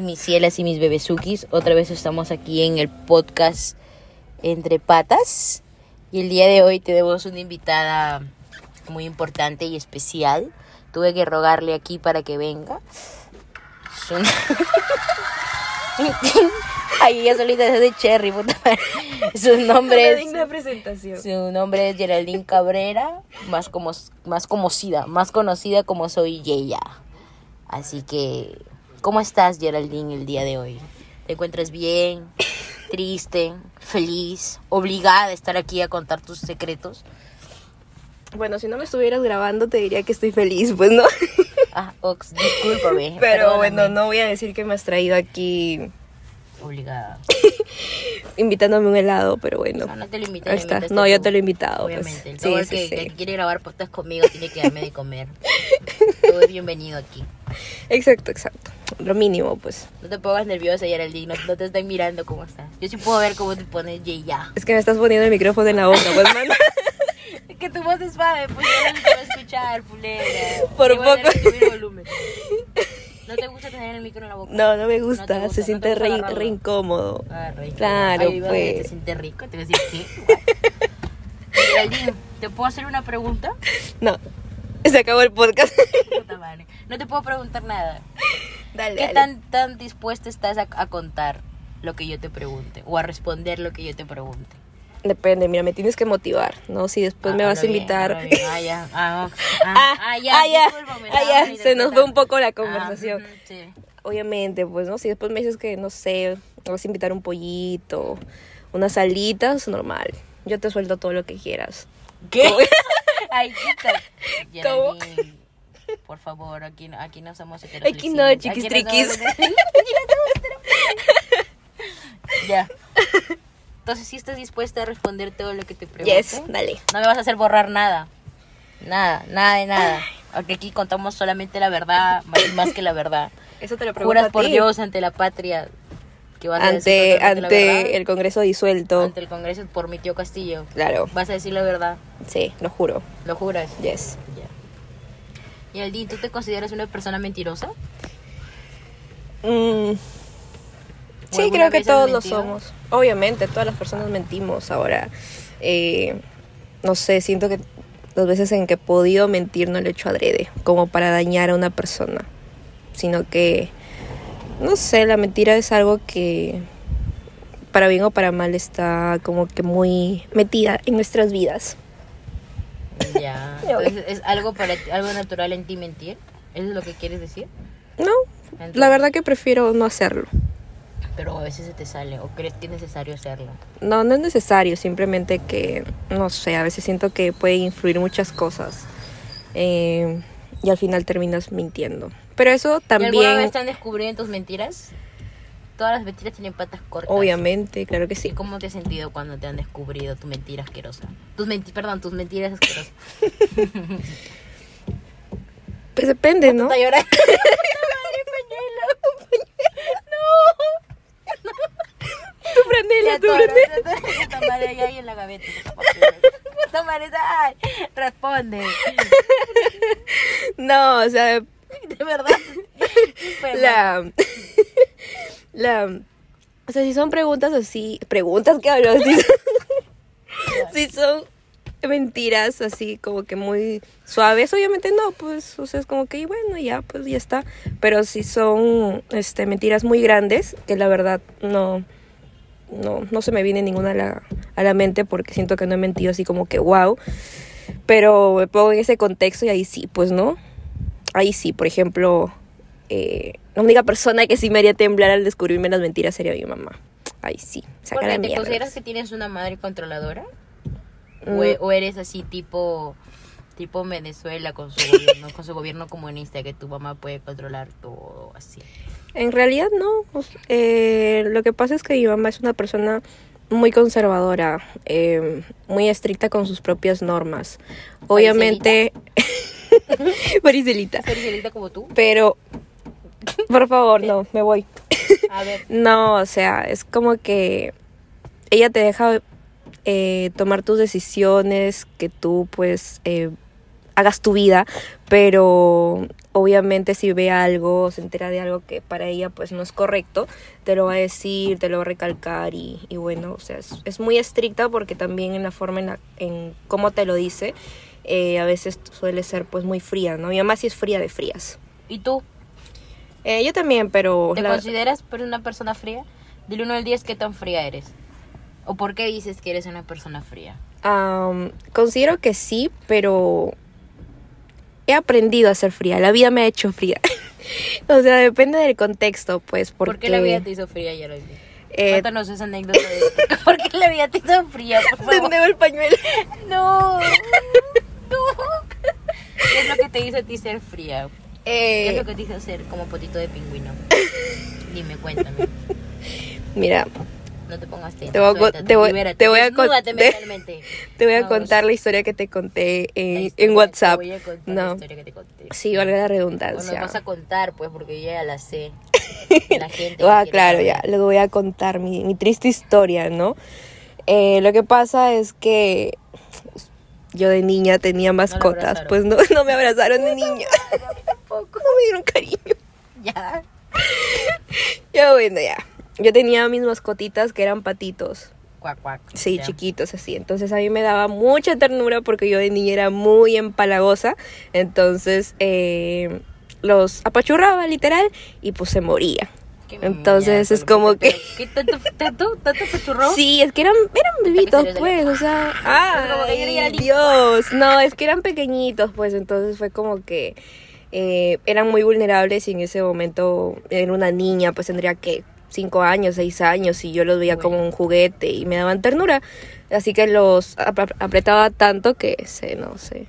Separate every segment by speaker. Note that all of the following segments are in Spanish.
Speaker 1: Mis cielas y mis bebesukis, otra vez estamos aquí en el podcast Entre Patas y el día de hoy tenemos una invitada muy importante y especial. Tuve que rogarle aquí para que venga. Ay, ella solita es de Cherry, puta madre. Su nombre es...
Speaker 2: digna presentación.
Speaker 1: Su nombre es Geraldine Cabrera, más como más conocida, más conocida como soy Yeya. Así que, ¿cómo estás, Geraldine, el día de hoy? ¿Te encuentras bien? ¿Triste? ¿Feliz? ¿Obligada a estar aquí a contar tus secretos?
Speaker 2: Bueno, si no me estuvieras grabando te diría que estoy feliz, pues no.
Speaker 1: Ah, Ox, discúlpame.
Speaker 2: Pero
Speaker 1: perdóname.
Speaker 2: bueno, no voy a decir que me has traído aquí
Speaker 1: Obligada.
Speaker 2: invitándome un helado, pero bueno.
Speaker 1: No, no te lo invité.
Speaker 2: Ahí está. No, yo te lo he invitado. pues.
Speaker 1: Obviamente. El
Speaker 2: Sí,
Speaker 1: todo el
Speaker 2: sí,
Speaker 1: que,
Speaker 2: sí.
Speaker 1: que quiere grabar podcast conmigo tiene que darme de comer. Todo es bienvenido aquí.
Speaker 2: Exacto, exacto. Lo mínimo, pues.
Speaker 1: No te pongas nerviosa, Geraldine. No, no te están mirando cómo estás. Yo sí puedo ver cómo te pones ya.
Speaker 2: Es que me estás poniendo el micrófono en la boca, pues, mano.
Speaker 1: Es que tu voz es suave, pues yo no te voy a escuchar, fulera.
Speaker 2: Por poco.
Speaker 1: volumen. ¿No te gusta tener el micro en la boca?
Speaker 2: No, no me gusta. Se siente re, re incómodo.
Speaker 1: Ah, rico.
Speaker 2: Claro,
Speaker 1: Ay,
Speaker 2: pues.
Speaker 1: ¿Te sientes rico? Te voy a decir, ¿qué? Geraldine, ¿te puedo hacer una pregunta?
Speaker 2: No. Se acabó el podcast.
Speaker 1: No te puedo preguntar nada.
Speaker 2: dale,
Speaker 1: ¿Qué
Speaker 2: dale.
Speaker 1: tan, tan dispuesta estás a, a contar lo que yo te pregunte? O a responder lo que yo te pregunte.
Speaker 2: Depende, mira, me tienes que motivar, ¿no? Si después me
Speaker 1: Ah,
Speaker 2: vas a
Speaker 1: bien,
Speaker 2: invitar.
Speaker 1: bien. Ah, ya. Ah.
Speaker 2: Ah,
Speaker 1: ah, ah, ya.
Speaker 2: ah, ya, ah, se nos fue un poco la conversación.
Speaker 1: sí.
Speaker 2: Obviamente, pues, ¿no? Si después me dices que, no sé, me vas a invitar un pollito, unas alitas, normal. Yo te suelto todo lo que quieras.
Speaker 1: ¿Qué? Ay, quita.
Speaker 2: ¿Cómo?
Speaker 1: Por favor, aquí, no- aquí no somos
Speaker 2: Aquí no,
Speaker 1: Aquí somos heteroflexibles. Ya. Entonces, si estás dispuesta a responder todo lo que te pregunte.
Speaker 2: Yes, dale.
Speaker 1: No me vas a hacer borrar nada. Nada, nada de nada. Porque aquí contamos solamente la verdad, más, más que la verdad.
Speaker 2: Eso te lo pregunto
Speaker 1: Juras
Speaker 2: a
Speaker 1: por
Speaker 2: ti.
Speaker 1: Dios ante la patria que vas a
Speaker 2: Ante,
Speaker 1: decir totalmente la
Speaker 2: ante
Speaker 1: verdad.
Speaker 2: el Congreso disuelto.
Speaker 1: ante el Congreso por mi tío Castillo.
Speaker 2: Claro,
Speaker 1: Vas a decir la verdad,
Speaker 2: sí, lo juro.
Speaker 1: lo juras.
Speaker 2: Yes.
Speaker 1: Ya. Y Aldi, ¿tú te consideras una persona mentirosa?
Speaker 2: Mm, Sí, creo que todos lo somos. Obviamente, todas las personas mentimos. Ahora, eh, no sé, siento que las veces en que he podido mentir no lo he hecho adrede, como para dañar a una persona, sino que, no sé, la mentira es algo que, para bien o para mal, está como que muy metida en nuestras vidas.
Speaker 1: Ya. Entonces, ¿es algo, para algo natural en ti mentir? ¿Eso es lo que quieres decir?
Speaker 2: No,
Speaker 1: Entonces-
Speaker 2: la verdad que prefiero no hacerlo.
Speaker 1: Pero a veces se te sale, o crees que es necesario hacerlo.
Speaker 2: No, no es necesario, simplemente que, no sé, a veces siento que puede influir muchas cosas eh, y al final terminas mintiendo. Pero eso
Speaker 1: ¿Y alguna
Speaker 2: también,
Speaker 1: vez te han descubrido tus mentiras? Todas las mentiras tienen patas cortas.
Speaker 2: obviamente, claro que
Speaker 1: ¿Y
Speaker 2: sí.
Speaker 1: cómo te has sentido cuando te han descubrido tu mentira asquerosa? Tus menti perdón, tus mentiras asquerosas.
Speaker 2: Pues depende, ¿no?
Speaker 1: Está llorando.
Speaker 2: Tú prendela, tú prendela.
Speaker 1: Ya ahí en la gaveta. Madre, ay, responde.
Speaker 2: No, o sea,
Speaker 1: De verdad.
Speaker 2: La, la, o sea, si son preguntas así, preguntas que hablo, si son, si son mentiras así como que muy suaves, obviamente no, pues, o sea, es como que, bueno, ya, pues ya está, pero si son, este, mentiras muy grandes, que la verdad no, no, no se me viene ninguna a la, a la mente porque siento que no he mentido así como que wow, pero me pongo en ese contexto y ahí sí, pues no, ahí sí, por ejemplo, eh, la única persona que sí me haría temblar al descubrirme las mentiras sería mi mamá. Ahí sí, saca.
Speaker 1: ¿Te
Speaker 2: mierda.
Speaker 1: consideras que tienes una madre controladora?
Speaker 2: Mm.
Speaker 1: ¿O, e- o eres así tipo tipo Venezuela con su gobierno, con su gobierno comunista que tu mamá puede controlar todo así?
Speaker 2: En realidad no. sea, eh, lo que pasa es que mi mamá es una persona muy conservadora, eh, muy estricta con sus propias normas. Obviamente, Maricelita.
Speaker 1: ¿Eres como tú?
Speaker 2: Pero, por favor, no, me voy.
Speaker 1: A ver,
Speaker 2: No, o sea, es como que ella te deja eh, tomar tus decisiones, que tú pues eh, hagas tu vida, pero obviamente si ve algo, se entera de algo que para ella pues no es correcto, te lo va a decir, te lo va a recalcar y, y bueno, o sea, es, es, muy estricta porque también en la forma en, la, en cómo te lo dice, eh, a veces suele ser pues muy fría, ¿no? Mi mamá sí es fría de frías.
Speaker 1: ¿Y tú?
Speaker 2: Eh, yo también, pero...
Speaker 1: ¿Te la... consideras una persona fría? Dile uno al 10 qué tan fría eres. ¿O por qué dices que eres una persona fría?
Speaker 2: Um, considero que sí, pero he aprendido a ser fría. La vida me ha hecho fría. o sea, depende del contexto, pues. Porque...
Speaker 1: ¿Por qué la vida te hizo fría, lo eh, Cuéntanos esa anécdota de por qué la vida te hizo fría, por favor.
Speaker 2: el pañuelo.
Speaker 1: No. no. ¿Qué es lo que te hizo a ti ser fría? Eh... ¿Qué es lo que te hizo ser como potito de pingüino? Dime, cuéntame.
Speaker 2: Mira,
Speaker 1: no te pongas
Speaker 2: tenso, te voy, suéltate, te voy, te a te, te voy a contar la historia que te conté en, WhatsApp.
Speaker 1: Te voy a contar
Speaker 2: no.
Speaker 1: la historia que te conté.
Speaker 2: Sí, valga la redundancia.
Speaker 1: No vas a contar, pues, porque yo ya la sé. La gente.
Speaker 2: ah, claro, saber. ya. Les voy a contar mi, mi triste historia, ¿no? Eh, lo que pasa es que yo de niña tenía mascotas, no pues no, no me abrazaron de niña.
Speaker 1: tampoco.
Speaker 2: No me dieron cariño.
Speaker 1: Ya.
Speaker 2: Ya bueno, ya yo tenía mis mascotitas que eran patitos.
Speaker 1: Cuac, cuac.
Speaker 2: Sí, yeah. chiquitos así. Entonces a mí me daba mucha ternura porque yo de niña era muy empalagosa. Entonces eh, los apachurraba literal y pues se moría. Entonces mía, es como que...
Speaker 1: ¿Qué tanto, tanto, tanto apachurró?
Speaker 2: Sí, es que eran, eran bebitos pues, o sea... ¡Ay, Dios! No, es que eran pequeñitos pues, entonces fue como que... Eh, eran muy vulnerables y en ese momento era una niña, pues tendría que cinco años, seis años y yo los veía como un juguete y me daban ternura. Así que los ap apretaba tanto que se, no sé,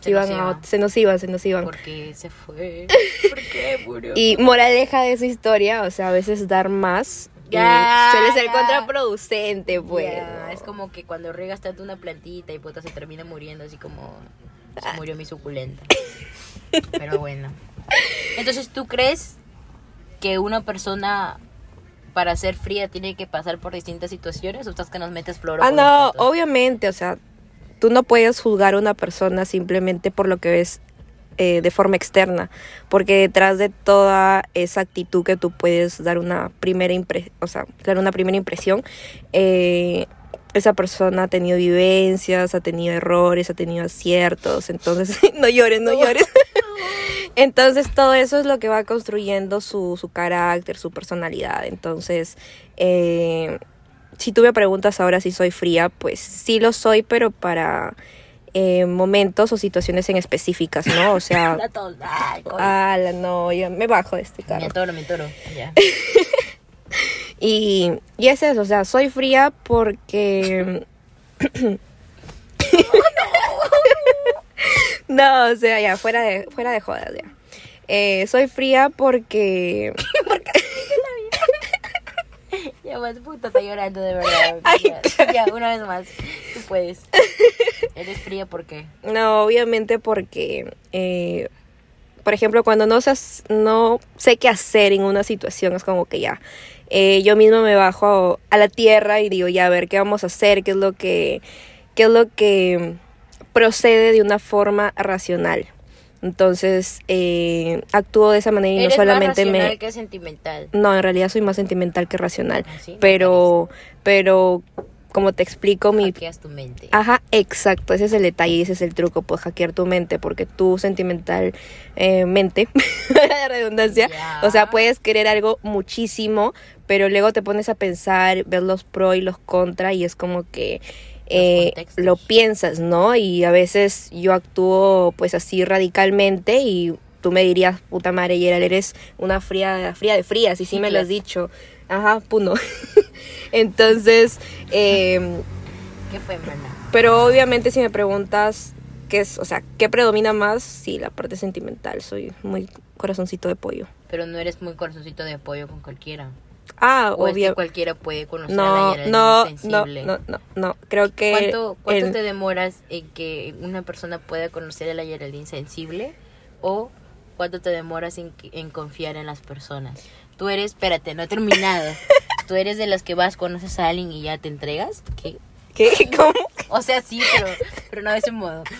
Speaker 1: se,
Speaker 2: iban
Speaker 1: nos
Speaker 2: a, se nos iban, se nos iban.
Speaker 1: Porque se fue. ¿Por qué murió?
Speaker 2: Y moraleja de esa historia, o sea, a veces dar más ya, suele ser ya. contraproducente, pues.
Speaker 1: Ya. Es como que cuando regas tanto una plantita y puta se termina muriendo, así como se murió mi suculenta. Pero bueno. Entonces, ¿tú crees que una persona para ser fría tiene que pasar por distintas situaciones o estás que nos metes flor?
Speaker 2: Ah, no, obviamente, o sea, tú no puedes juzgar a una persona simplemente por lo que ves eh, de forma externa, porque detrás de toda esa actitud que tú puedes dar una primera impresión, o sea, dar una primera impresión, eh, esa persona ha tenido vivencias, ha tenido errores, ha tenido aciertos, entonces no llores, no llores. Entonces todo eso es lo que va construyendo su, su carácter, su personalidad. Entonces, eh, si tú me preguntas ahora si soy fría, pues sí lo soy, pero para eh, momentos o situaciones en específicas, ¿no? O sea... ah, no, yo me bajo de este carro.
Speaker 1: Me toro, me toro, ya.
Speaker 2: y, y es eso, o sea, soy fría porque... No, o sea, ya, fuera de, fuera de jodas, ya. Eh, soy fría porque...
Speaker 1: porque ya más puta está llorando de verdad.
Speaker 2: Ay,
Speaker 1: ya, ya, una vez más. Tú puedes. ¿Eres fría por qué?
Speaker 2: No, obviamente porque... Eh, por ejemplo, cuando no, seas, no sé qué hacer en una situación, es como que ya... Eh, yo mismo me bajo a la tierra y digo, ya, a ver, ¿qué vamos a hacer? ¿Qué es lo que... ¿Qué es lo que procede de una forma racional. Entonces, eh, actúo de esa manera y
Speaker 1: ¿Eres
Speaker 2: no solamente
Speaker 1: más racional
Speaker 2: me...
Speaker 1: que sentimental.
Speaker 2: No, en realidad soy más sentimental que racional.
Speaker 1: ¿Ah, sí?
Speaker 2: Pero, pero, como te explico, mi...
Speaker 1: Hackeas tu mente.
Speaker 2: Ajá, exacto, ese es el detalle, ese es el truco, pues hackear tu mente, porque tú sentimental eh, mente, la redundancia, o sea, puedes querer algo muchísimo, pero luego te pones a pensar, ver los pro y los contra y es como que eh, lo piensas, ¿no? Y a veces yo actúo pues así radicalmente y tú me dirías, puta madre, eres una fría, fría de frías, y sí me lo has dicho. Ajá, puno. Entonces, eh,
Speaker 1: ¿Qué fue, mana?
Speaker 2: pero obviamente si me preguntas qué es, o sea, qué predomina más, sí, la parte sentimental, soy muy corazoncito de pollo.
Speaker 1: Pero no eres muy corazoncito de apoyo con cualquiera.
Speaker 2: Ah,
Speaker 1: O es que
Speaker 2: obvio.
Speaker 1: cualquiera puede conocer a
Speaker 2: No,
Speaker 1: la Geraldine
Speaker 2: no, no,
Speaker 1: sensible.
Speaker 2: no, no, no, creo que
Speaker 1: ¿Cuánto, cuánto
Speaker 2: el-
Speaker 1: te demoras en que una persona pueda conocer a la Geraldine sensible? ¿O cuánto te demoras en, en confiar en las personas? Tú eres, espérate, no he terminado. ¿Tú eres de las que vas, conoces a alguien y ya te entregas? ¿Qué?
Speaker 2: ¿Qué? ¿Cómo?
Speaker 1: O sea, sí, pero, pero no de ese modo.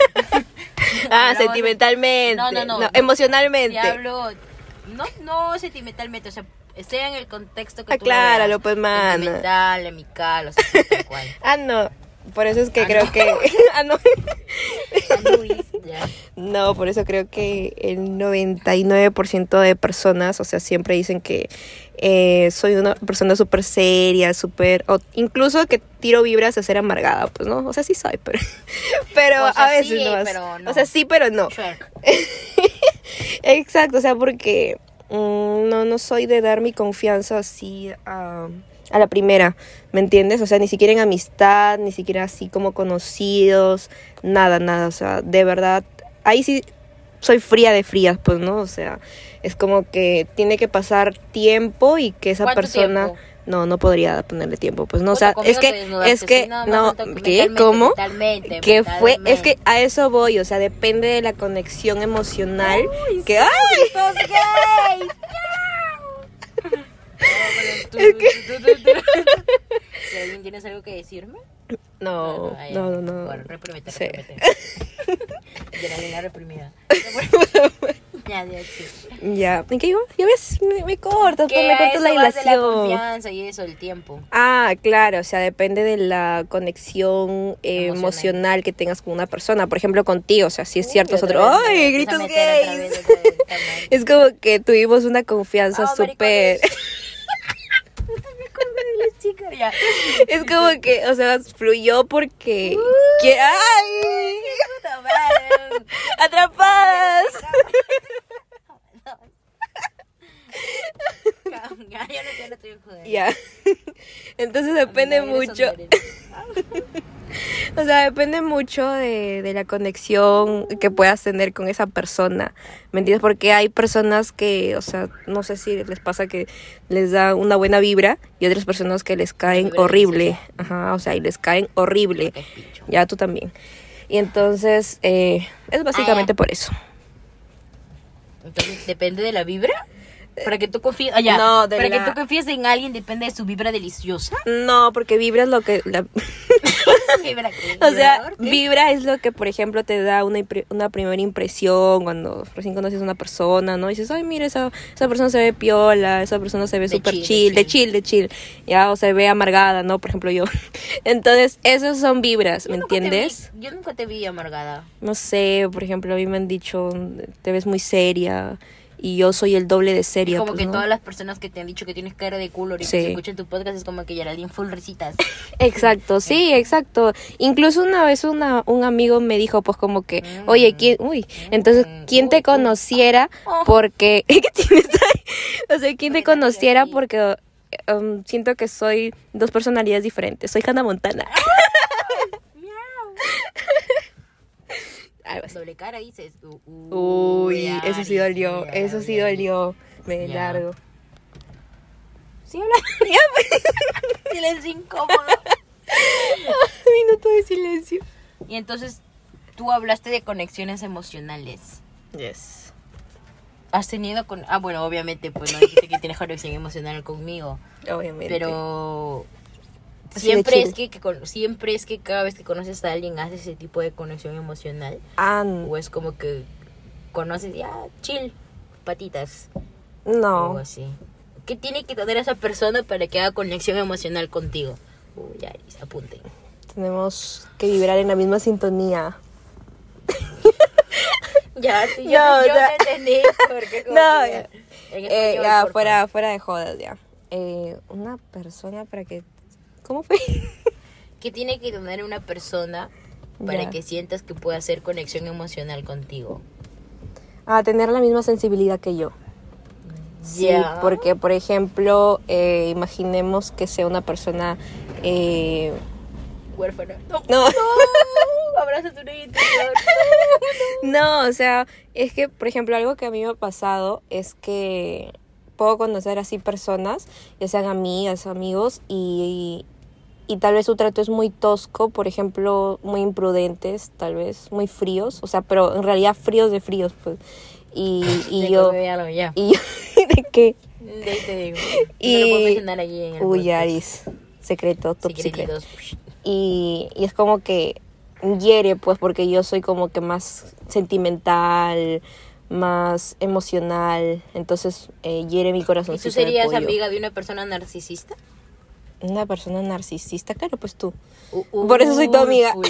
Speaker 2: Ah,
Speaker 1: de-
Speaker 2: sentimentalmente.
Speaker 1: No, no, no.
Speaker 2: emocionalmente.
Speaker 1: Si hablo, no, no sentimentalmente, o sea, sea en el contexto que tú lo
Speaker 2: Acláralo,
Speaker 1: veas.
Speaker 2: pues, mana.
Speaker 1: Sentimental, amical, o sea, tal cual.
Speaker 2: Ah, no. Por eso es que
Speaker 1: Ah,
Speaker 2: creo
Speaker 1: no.
Speaker 2: que. ah, no. No, por eso creo que el 99% de personas, o sea, siempre dicen que eh, soy una persona súper seria, súper... o incluso que tiro vibras a ser amargada, pues, ¿no? O sea, sí soy, pero... pero
Speaker 1: O sea,
Speaker 2: a veces
Speaker 1: sí,
Speaker 2: no.
Speaker 1: pero no.
Speaker 2: O sea, sí, pero no. Exacto, o sea, porque mm, no, no soy de dar mi confianza así a, a la primera, ¿me entiendes? O sea, ni siquiera en amistad, ni siquiera así como conocidos, nada, nada, o sea, de verdad, ahí sí soy fría de frías, pues, ¿no? O sea, es como que tiene que pasar tiempo y que esa
Speaker 1: ¿Cuánto
Speaker 2: persona...
Speaker 1: tiempo?
Speaker 2: No, no podría ponerle tiempo, pues no, o
Speaker 1: Puta,
Speaker 2: sea, es que, es que,
Speaker 1: sí, no,
Speaker 2: no,
Speaker 1: no,
Speaker 2: ¿qué? ¿Cómo? que fue, es que a eso voy, o sea, depende de la conexión emocional, que, ¡ay!
Speaker 1: ¡Sos gay! Es que... Si alguien tienes algo que decirme?
Speaker 2: No,
Speaker 1: ya.
Speaker 2: no, no, no.
Speaker 1: Bueno, reprímete,
Speaker 2: Sí.
Speaker 1: reprímete. Geraldina reprimida. ya, ya, sí.
Speaker 2: Ya, ¿en qué iba? Ya ves, me, me cortas, pues me cortas la
Speaker 1: vas de la
Speaker 2: hilación.
Speaker 1: confianza y eso, el tiempo.
Speaker 2: Ah, claro, o sea, depende de la conexión eh,
Speaker 1: Emocional.
Speaker 2: emocional que tengas con una persona. Por ejemplo, contigo, o sea, si es
Speaker 1: Uy,
Speaker 2: cierto, es otro. ¡Ay, gritos gays! Es como que tuvimos una confianza
Speaker 1: Ah,
Speaker 2: súper.
Speaker 1: Las chicas, ya.
Speaker 2: es como que, o sea, fluyó porque. que- ¡Ay!
Speaker 1: Puta madre.
Speaker 2: ¡Atrapadas!
Speaker 1: Ya, ya no, ya estoy jodiendo.
Speaker 2: Ya. Entonces depende mucho. O sea, depende mucho de, de la conexión que puedas tener con esa persona. ¿Me entiendes? Porque hay personas que, o sea, no sé si les pasa que les da una buena vibra y otras personas que les caen horrible. Ajá, o sea, y les caen horrible. Ya tú también. Y entonces, eh, es básicamente
Speaker 1: Ah.
Speaker 2: por eso.
Speaker 1: Entonces, depende de la vibra. Para que tú confíes. Ah.
Speaker 2: No, de
Speaker 1: Para
Speaker 2: la-
Speaker 1: que tú confíes en alguien depende de su vibra deliciosa.
Speaker 2: No, porque vibra es lo que... la-
Speaker 1: Vibra
Speaker 2: O sea, vibra es lo que, por ejemplo, te da una, una primera impresión cuando recién conoces a una persona, ¿no? Y dices, ay, mira, esa, esa persona se ve piola, esa persona se ve súper
Speaker 1: chill, de
Speaker 2: chill, de
Speaker 1: chill.
Speaker 2: chill, de chill, ya, o se ve amargada, ¿no? Por ejemplo, yo. Entonces, esas son vibras, ¿me entiendes?
Speaker 1: vi- yo nunca te vi amargada.
Speaker 2: No sé, por ejemplo, a mí me han dicho, te ves muy seria, y yo soy el doble de seria.
Speaker 1: Como
Speaker 2: pues,
Speaker 1: que
Speaker 2: ¿no?
Speaker 1: todas las personas que te han dicho que tienes cara de culo y
Speaker 2: Sí.
Speaker 1: que escuchan tu podcast es como que Geraldine full risitas.
Speaker 2: Exacto, sí, exacto. Incluso una vez una, un amigo me dijo, pues como que,
Speaker 1: Mm.
Speaker 2: oye, ¿quién, uy, entonces,
Speaker 1: Mm,
Speaker 2: ¿quién
Speaker 1: uy,
Speaker 2: te conociera
Speaker 1: Oh.
Speaker 2: porque, ¿qué tienes ahí? O sea, ¿quién te conociera porque um, siento que soy dos personalidades diferentes? Soy Hannah Montana. Algo así.
Speaker 1: Doble cara dices. Uh,
Speaker 2: Uy, eso sí dolió, eso sí dolió. Me largo.
Speaker 1: Sí, habla. Silencio incómodo.
Speaker 2: Minuto de silencio.
Speaker 1: Y entonces tú hablaste de conexiones emocionales.
Speaker 2: Yes.
Speaker 1: Has tenido con... Ah, bueno, obviamente, pues no dijiste que tienes conexión emocional conmigo.
Speaker 2: Obviamente.
Speaker 1: Pero... Siempre es que, que con- siempre es que cada vez que conoces a alguien haces ese tipo de conexión emocional. O es como que conoces ya, chill, patitas. O
Speaker 2: no.
Speaker 1: así. ¿Qué tiene que tener esa persona para que haga conexión emocional contigo? Uy, ya, apunten.
Speaker 2: Tenemos que vibrar en la misma sintonía.
Speaker 1: Ya, tú, yo,
Speaker 2: No,
Speaker 1: yo te entendí. Porque como
Speaker 2: No, ya. Eh, ya, fuera de jodas, ya. Eh, una persona para que... ¿Cómo fue?
Speaker 1: ¿Qué tiene que tener una persona para que sientas que puede hacer conexión emocional contigo?
Speaker 2: A tener la misma sensibilidad que yo. Sí, porque, por ejemplo, eh, imaginemos que sea una persona... eh,
Speaker 1: Huérfana. No,
Speaker 2: no,
Speaker 1: abraza tu niño interior.
Speaker 2: no, o sea, es que, por ejemplo, algo que a mí me ha pasado es que puedo conocer así personas, ya sean amigas, amigos, y, y tal vez su trato es muy tosco, por ejemplo, muy imprudentes, tal vez, muy fríos, o sea, pero en realidad fríos de fríos, pues. Y, y
Speaker 1: De
Speaker 2: yo...
Speaker 1: acuerdo, ya.
Speaker 2: Y yo, ¿de qué?
Speaker 1: De ahí te digo.
Speaker 2: Y-
Speaker 1: No lo puedo mencionar allí en el
Speaker 2: Uy. Aris, secreto, top secret.
Speaker 1: Secretitos.
Speaker 2: y, y es como que hiere, pues, porque yo soy como que más sentimental, más emocional, entonces eh, hiere mi
Speaker 1: ¿Y
Speaker 2: corazoncito.
Speaker 1: tú serías amiga de una persona narcisista?
Speaker 2: Una persona narcisista, claro, pues tú. Por eso soy tu amiga.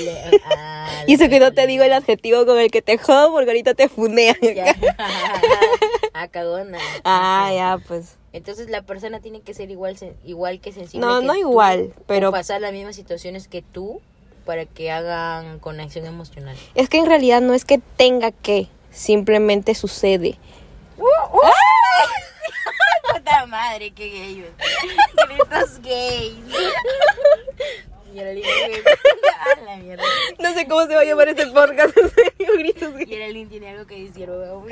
Speaker 2: Y eso que no te digo el adjetivo con el que te jodo porque ahorita te funean.
Speaker 1: Ya. ah, cagona.
Speaker 2: Ah, ya, pues.
Speaker 1: Entonces la persona tiene que ser igual igual que sensible.
Speaker 2: No,
Speaker 1: que
Speaker 2: no
Speaker 1: tú,
Speaker 2: igual, pero-
Speaker 1: pasar las mismas situaciones que tú para que hagan conexión emocional.
Speaker 2: Es que en realidad no es que tenga que, simplemente sucede.
Speaker 1: Puta madre, qué gay. Gritos gays.
Speaker 2: No sé cómo se va a llamar este podcast. gritos.
Speaker 1: Y ahora Lynn tiene algo que decir. weón.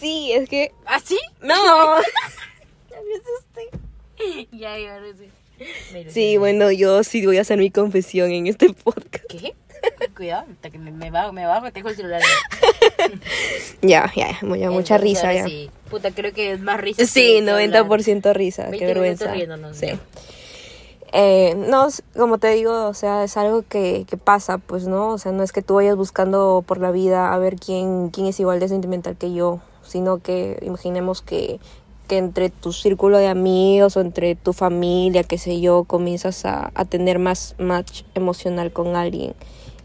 Speaker 2: Sí, es que.
Speaker 1: ¿Ah, sí?
Speaker 2: No.
Speaker 1: Ya me asusté. Ya, ya. Me
Speaker 2: Sí, bueno, yo sí voy a hacer mi confesión en este podcast.
Speaker 1: ¿Qué? Cuidado, hasta que me, me bajo, me bajo, te dejo el celular.
Speaker 2: Ya, ya, mucha
Speaker 1: Entonces,
Speaker 2: risa ya.
Speaker 1: Sí. Puta, creo que es más risa.
Speaker 2: Sí,
Speaker 1: que- que hablar.
Speaker 2: 90% risa,
Speaker 1: 20
Speaker 2: qué vergüenza.
Speaker 1: riéndonos,
Speaker 2: Sí. Eh, no, s- como te digo, o sea, es algo que, que pasa, pues, ¿no? O sea, no es que tú vayas buscando por la vida a ver quién, quién es igual de sentimental que yo, sino que imaginemos que, que entre tu círculo de amigos o entre tu familia, qué sé yo, comienzas a, a tener más match emocional con alguien.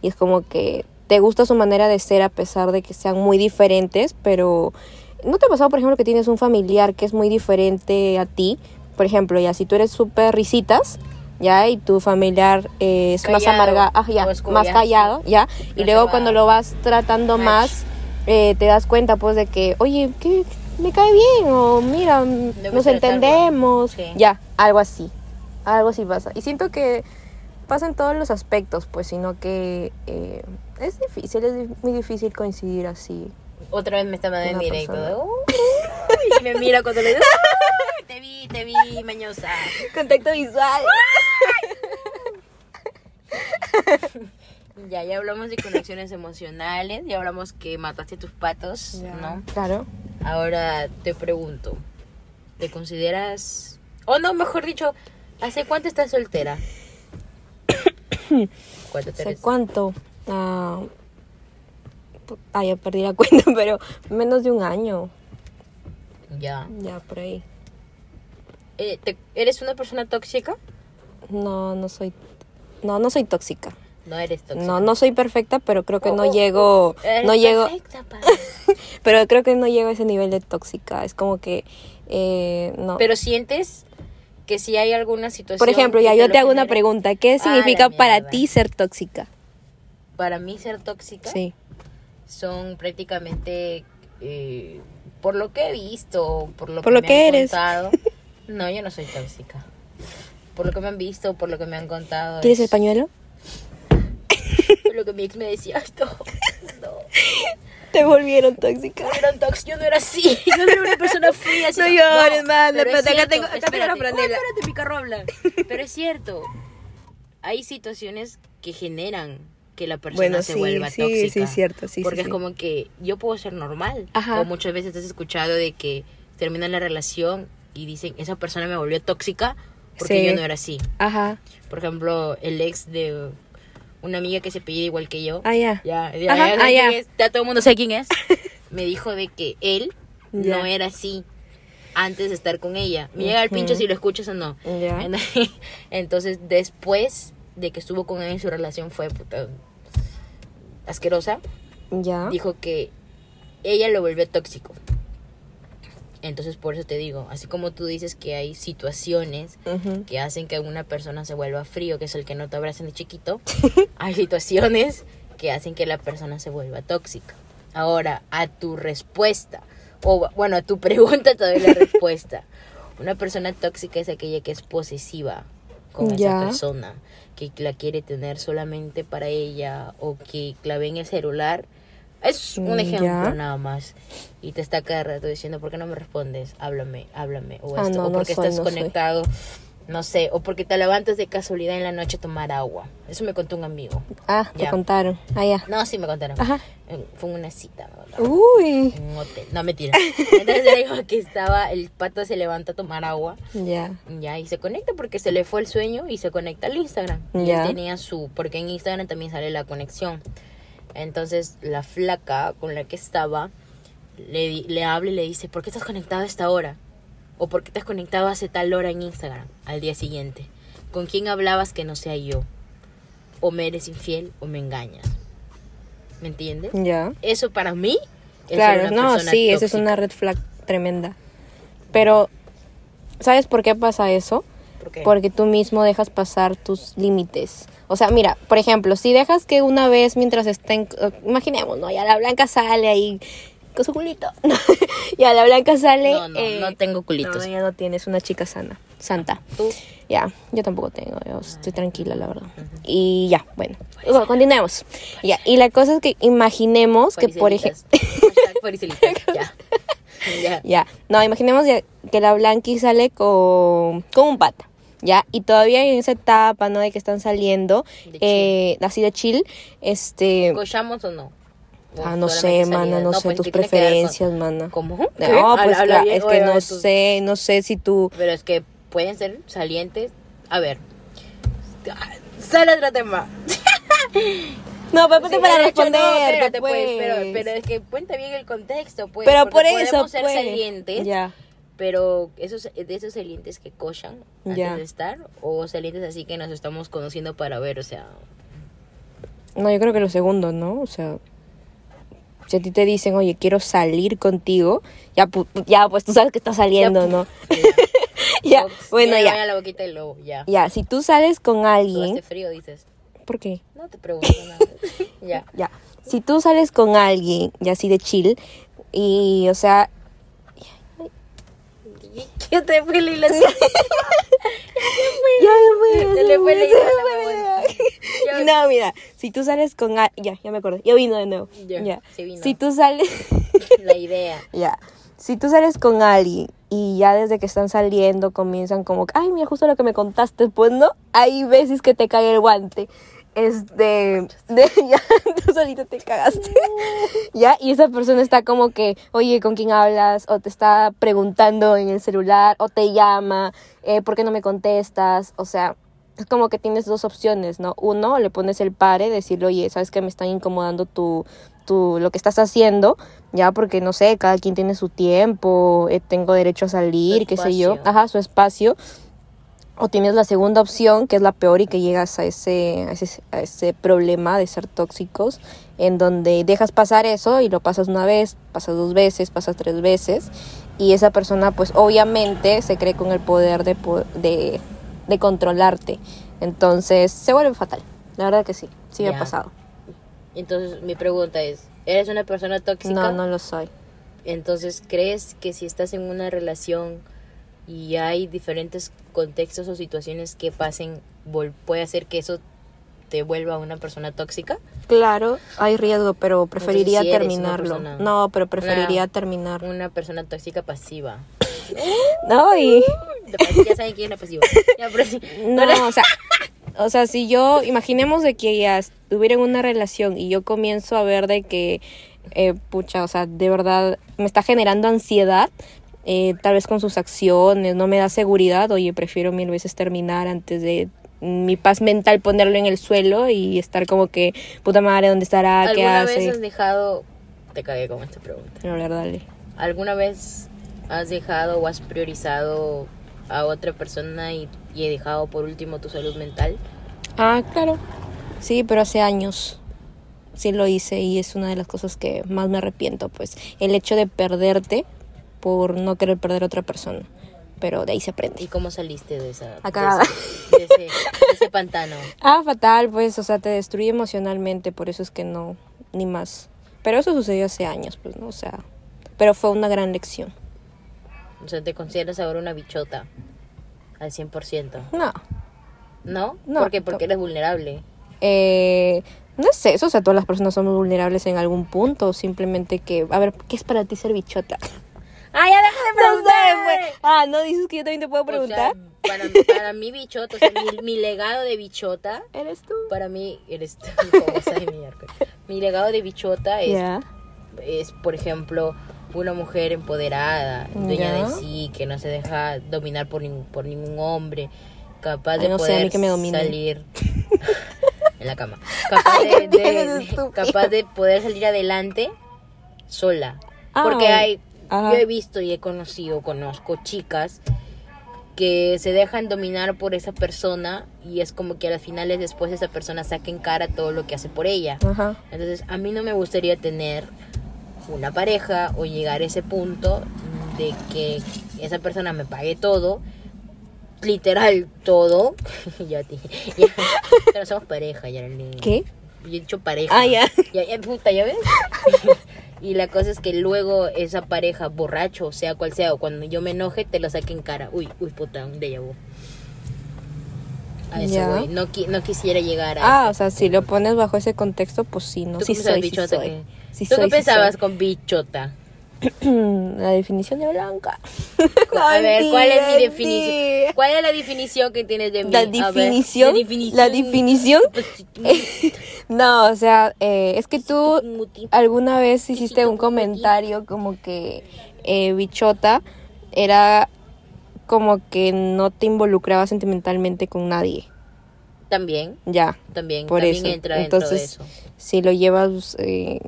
Speaker 2: Y es como que te gusta su manera de ser a pesar de que sean muy diferentes, pero ¿no te ha pasado, por ejemplo, que tienes un familiar que es muy diferente a ti? Por ejemplo, ya si tú eres súper risitas, ya, y tu familiar eh, es más amargado, ah, ya, más callado, ya, y luego cuando lo vas tratando más, eh, te das cuenta, pues, de que, oye, que me cae bien, o mira, nos entendemos,
Speaker 1: Sí.
Speaker 2: ya, algo así, algo así pasa. Y siento que pasa en todos los aspectos, pues, sino que eh, es difícil, es muy difícil coincidir así.
Speaker 1: Otra vez me está mandando en directo. "Uy", y me mira cuando le digo, "Ay, te vi, te vi, mañosa.
Speaker 2: Contacto visual.
Speaker 1: Ya, ya hablamos de conexiones emocionales, ya hablamos que mataste a tus patos, ¿no?
Speaker 2: Claro.
Speaker 1: Ahora te pregunto, ¿te consideras, o no, mejor dicho, ¿hace cuánto estás soltera? ¿Cuánto te
Speaker 2: ¿Hace
Speaker 1: eres?
Speaker 2: cuánto? Ah, pu- ah, ya perdí la cuenta, pero menos de un año.
Speaker 1: Ya.
Speaker 2: Ya, por ahí.
Speaker 1: Eh, te- ¿Eres una persona tóxica?
Speaker 2: No, no soy... No, no soy tóxica.
Speaker 1: No eres tóxica.
Speaker 2: No, no soy perfecta, pero creo que
Speaker 1: Oh,
Speaker 2: no
Speaker 1: oh,
Speaker 2: llego...
Speaker 1: Eres
Speaker 2: No llego...
Speaker 1: perfecta.
Speaker 2: Pero creo que no llego a ese nivel de tóxica. Es como que... eh, no.
Speaker 1: Pero sientes que si hay alguna situación...
Speaker 2: Por ejemplo, ya yo te hago una pregunta. ¿Qué
Speaker 1: Ah,
Speaker 2: significa para ti ser tóxica?
Speaker 1: Para mí ser tóxica
Speaker 2: Sí.
Speaker 1: son prácticamente... eh, por lo que he visto, por lo
Speaker 2: Por
Speaker 1: que
Speaker 2: lo
Speaker 1: me
Speaker 2: que
Speaker 1: han
Speaker 2: eres.
Speaker 1: contado. No, yo no soy tóxica. Por lo que me han visto, por lo que me han contado.
Speaker 2: ¿Quieres
Speaker 1: es-
Speaker 2: el pañuelo?
Speaker 1: por Lo que mi ex me decía, "Ay, no, no.
Speaker 2: Te volvieron tóxica.
Speaker 1: No era un tox, yo no era así. Yo no era una persona fría.
Speaker 2: No llores, man,
Speaker 1: pero
Speaker 2: espérate, acá tengo- acá tengo la
Speaker 1: espérate. Oh, espérate, mi carro habla. Pero es cierto. Hay situaciones que generan que la persona
Speaker 2: Bueno,
Speaker 1: se
Speaker 2: sí,
Speaker 1: vuelva
Speaker 2: sí,
Speaker 1: tóxica.
Speaker 2: sí, cierto, sí, sí,
Speaker 1: Porque es
Speaker 2: sí.
Speaker 1: como que yo puedo ser normal.
Speaker 2: Ajá.
Speaker 1: O muchas veces has escuchado de que terminan la relación y dicen, esa persona me volvió tóxica porque yo no era así.
Speaker 2: Ajá.
Speaker 1: Por ejemplo, el ex de una amiga que se pide igual que yo.
Speaker 2: Ah, ya.
Speaker 1: Ya, ya,
Speaker 2: Ajá,
Speaker 1: ya,
Speaker 2: ah, ya.
Speaker 1: es, ya todo el mundo sabe quién es. Me dijo de que él no era así antes de estar con ella. Me llega el pincho si lo escuchas o no.
Speaker 2: Ya.
Speaker 1: Entonces, después de que estuvo con él en su relación fue puta, asquerosa,
Speaker 2: Ya.
Speaker 1: dijo que ella lo volvió tóxico. Entonces, por eso te digo, así como tú dices que hay situaciones que hacen que una persona se vuelva frío, que es el que no te abrazan de chiquito, hay situaciones que hacen que la persona se vuelva tóxica. Ahora, a tu respuesta, o bueno, a tu pregunta te doy la respuesta. Una persona tóxica es aquella que es posesiva con
Speaker 2: Ya.
Speaker 1: esa persona, que la quiere tener solamente para ella o que la ve en el celular. Es un
Speaker 2: Mm,
Speaker 1: ejemplo
Speaker 2: ya.
Speaker 1: nada más. Y te está cada rato diciendo, ¿por qué no me respondes? Háblame, háblame. O,
Speaker 2: Ah,
Speaker 1: esto,
Speaker 2: no,
Speaker 1: o
Speaker 2: no
Speaker 1: porque
Speaker 2: soy,
Speaker 1: estás
Speaker 2: no soy.
Speaker 1: No sé, o porque te levantas de casualidad en la noche a tomar agua. Eso me contó un amigo.
Speaker 2: Ah, te
Speaker 1: Ya.
Speaker 2: contaron. Ah, ya.
Speaker 1: No, sí me contaron.
Speaker 2: Ajá.
Speaker 1: Eh, Fue una cita, contaron.
Speaker 2: Uy.
Speaker 1: En un hotel. No, mentira. Entonces le dijo que estaba, el pato se levanta a tomar agua.
Speaker 2: Ya.
Speaker 1: Ya, y se conecta porque se le fue el sueño y se conecta al Instagram. Y
Speaker 2: Ya.
Speaker 1: él tenía su, porque en Instagram también sale la conexión. Entonces la flaca con la que estaba le, le habla y le dice, ¿por qué estás conectado a esta hora? ¿O por qué te has conectado hace tal hora en Instagram al día siguiente? ¿Con quién hablabas que no sea yo? O me eres infiel o me engañas. ¿Me entiendes?
Speaker 2: Ya.
Speaker 1: Eso para mí es
Speaker 2: Claro,
Speaker 1: una
Speaker 2: no, sí, esa es
Speaker 1: tóxica.
Speaker 2: una red flag tremenda. Pero, ¿sabes por qué pasa eso?
Speaker 1: ¿Por qué?
Speaker 2: Porque tú mismo dejas pasar tus límites. O sea, mira, por ejemplo, si dejas que una vez mientras estén, imaginemos, ¿no? Ya la blanca sale ahí su culito. ya la blanca sale.
Speaker 1: No, no,
Speaker 2: eh,
Speaker 1: no tengo culitos.
Speaker 2: No, ya no tienes una chica sana, santa.
Speaker 1: Tú,
Speaker 2: Ya, yo tampoco tengo, yo estoy tranquila, la verdad. Y ya, bueno, Bueno, continuemos. Ya, y la cosa es que imaginemos que, por ejemplo...
Speaker 1: Ya. Ya.
Speaker 2: Ya, no, imaginemos ya que la Blanqui sale con, con un pata, ¿ya? Y todavía en esa etapa, ¿no? De que están saliendo,
Speaker 1: De
Speaker 2: eh, así de chill, este...
Speaker 1: ¿Cochamos o no? ¿O
Speaker 2: Ah, no sé, mana, no, sé
Speaker 1: pues,
Speaker 2: tus preferencias, mana.
Speaker 1: ¿Cómo?
Speaker 2: No, pues
Speaker 1: Habla- habla
Speaker 2: claro,
Speaker 1: bien,
Speaker 2: es que no
Speaker 1: tus-
Speaker 2: sé, no sé si tú...
Speaker 1: Pero es que pueden ser salientes. A ver. Sale otro tema.
Speaker 2: No, pero ponte
Speaker 1: Sí,
Speaker 2: para
Speaker 1: de hecho, no,
Speaker 2: responder,
Speaker 1: espérate,
Speaker 2: pues.
Speaker 1: pues, pero, pero es que cuenta bien el contexto, pues.
Speaker 2: Pero por eso,
Speaker 1: podemos ser
Speaker 2: pues.
Speaker 1: salientes,
Speaker 2: Ya.
Speaker 1: pero esos, de esos salientes que cochan antes
Speaker 2: Ya.
Speaker 1: de estar, o salientes así que nos estamos conociendo para ver, o sea,
Speaker 2: No, yo creo que lo segundo, ¿no? O sea, si a ti te dicen, oye, quiero salir contigo, ya, pu- ya pues tú sabes que estás saliendo, ¿no? ya,
Speaker 1: Ops,
Speaker 2: bueno, ya.
Speaker 1: vaya la boquita y luego, ya.
Speaker 2: Ya, si tú sales con alguien,
Speaker 1: hace frío, dices.
Speaker 2: ¿por qué?
Speaker 1: No te pregunto nada. ya.
Speaker 2: Ya, si tú sales con alguien, ya así de chill, y, o sea,
Speaker 1: ¿Qué te fue la
Speaker 2: ya me fue,
Speaker 1: Se
Speaker 2: No, mira, si tú sales con alguien, ya, ya me acordé, ya vino de nuevo.
Speaker 1: Ya,
Speaker 2: Ya,
Speaker 1: sí vino.
Speaker 2: si tú sales,
Speaker 1: La idea.
Speaker 2: ya, si tú sales con alguien y ya desde que están saliendo comienzan como, ay, mira, justo lo que me contaste, pues, ¿no? Hay veces que te cae el guante. Este, de, ya, tú solito te cagaste. ya, y esa persona está como que, oye, ¿con quién hablas? O te está preguntando en el celular, o te llama, eh, ¿por qué no me contestas? O sea, como que tienes dos opciones, ¿no? Uno, le pones el pare, decirle, oye, ¿sabes que me están incomodando tu, tu, lo que estás haciendo? Ya, porque no sé, cada quien tiene su tiempo, eh, tengo derecho a salir, qué sé yo, ajá, su espacio. O tienes la segunda opción, que es la peor y que llegas a ese, a ese, a ese problema de ser tóxicos, en donde dejas pasar eso y lo pasas una vez, pasas dos veces, pasas tres veces, y esa persona pues obviamente se cree con el poder de, de, de controlarte. Entonces se vuelve fatal. La verdad que sí, sí me ha pasado.
Speaker 1: Entonces, mi pregunta es, ¿eres una persona tóxica?
Speaker 2: No, no lo soy.
Speaker 1: Entonces, ¿crees que si estás en una relación y hay diferentes contextos o situaciones que pasen, puede hacer que eso te vuelva una persona tóxica?
Speaker 2: Claro, hay riesgo, pero preferiría terminarlo.
Speaker 1: persona-
Speaker 2: No, pero preferiría
Speaker 1: Una-
Speaker 2: terminar.
Speaker 1: Una persona tóxica pasiva.
Speaker 2: No, y...
Speaker 1: Ya saben quién es la pasiva. Ya, pero sí.
Speaker 2: No, o sea, o sea, si yo, imaginemos de que ya estuviera en una relación y yo comienzo a ver de que, eh, pucha, o sea, de verdad me está generando ansiedad, eh, tal vez con sus acciones, no me da seguridad, oye, prefiero mil veces terminar antes de mi paz mental ponerlo en el suelo y estar como que, puta madre, ¿dónde estará? ¿Qué
Speaker 1: ¿Alguna vez has dejado... Te cagué con esta pregunta.
Speaker 2: No, la verdad, dale.
Speaker 1: ¿Alguna vez has dejado o has priorizado a otra persona y, y he dejado por último tu salud mental?
Speaker 2: Ah, claro. Sí, pero hace años sí lo hice y es una de las cosas que más me arrepiento, pues el hecho de perderte por no querer perder a otra persona. Pero de ahí se
Speaker 1: ¿Y
Speaker 2: aprende.
Speaker 1: cómo saliste de esa
Speaker 2: A cagada.
Speaker 1: de ese, de ese- de ese pantano?
Speaker 2: Ah, fatal, pues, o sea, te destruye emocionalmente, por eso es que no, ni más. Pero eso sucedió hace años, pues, ¿no? O sea, pero fue una gran lección.
Speaker 1: O sea, ¿te consideras ahora una bichota al 100%?
Speaker 2: No,
Speaker 1: ¿No?
Speaker 2: No,
Speaker 1: ¿Por qué? Porque eres vulnerable.
Speaker 2: eh, no es eso, o sea, todas las personas somos vulnerables en algún punto, simplemente que, a ver, ¿qué es para ti ser bichota?
Speaker 1: ¡Ah, ya deja de
Speaker 2: No sé, pues. Ah, ¿no dices que yo también te puedo preguntar?
Speaker 1: O sea, para, para mí bichota, o sea, mi, mi legado de bichota,
Speaker 2: ¿Eres tú?
Speaker 1: para mí, eres tú, como. Mi legado de bichota es, es, por ejemplo, una mujer empoderada, dueña
Speaker 2: Ya.
Speaker 1: de sí, que no se deja dominar por, nin- por ningún hombre, capaz
Speaker 2: Ay,
Speaker 1: de
Speaker 2: no sé,
Speaker 1: poder
Speaker 2: que me
Speaker 1: salir en la cama, capaz,
Speaker 2: Ay,
Speaker 1: de, capaz de poder salir adelante sola. Porque
Speaker 2: Ay,
Speaker 1: hay,
Speaker 2: ajá.
Speaker 1: yo he visto y he conocido, conozco chicas que se dejan dominar por esa persona y es como que a las finales después esa persona saca en cara todo lo que hace por ella.
Speaker 2: Ajá.
Speaker 1: Entonces a mí no me gustaría tener una pareja o llegar a ese punto de que esa persona me pague todo, literal todo. ya te ya, pero somos pareja, ya
Speaker 2: ¿Qué?
Speaker 1: Yo he dicho pareja.
Speaker 2: Ah, ya.
Speaker 1: Ya, ya, puta, ¿ya ves? y la cosa es que luego esa pareja, borracho, sea cual sea, o cuando yo me enoje, te lo saque en cara. Uy, uy, puta, un déjà vu. A eso
Speaker 2: Ya.
Speaker 1: No, qui- no quisiera llegar a
Speaker 2: Ah, o sea, si lo pones bajo ese contexto, pues sí, ¿no?
Speaker 1: ¿Tú
Speaker 2: Sí soy, sí soy.
Speaker 1: que- ¿Tú
Speaker 2: soy,
Speaker 1: qué pensabas
Speaker 2: soy.
Speaker 1: con bichota?
Speaker 2: La definición de blanca.
Speaker 1: A ver, ¿cuál es mi definición? ¿Cuál es la definición que tienes de mí?
Speaker 2: La
Speaker 1: ver,
Speaker 2: definición.
Speaker 1: la definición.
Speaker 2: La definición.
Speaker 1: Pues,
Speaker 2: No, o sea, eh, es que tú alguna vez hiciste un comentario como que eh, bichota era como que no te involucraba sentimentalmente con nadie.
Speaker 1: También,
Speaker 2: Ya,
Speaker 1: también,
Speaker 2: por
Speaker 1: también
Speaker 2: eso.
Speaker 1: entra dentro de
Speaker 2: Entonces,
Speaker 1: eso.
Speaker 2: si lo llevas, eh,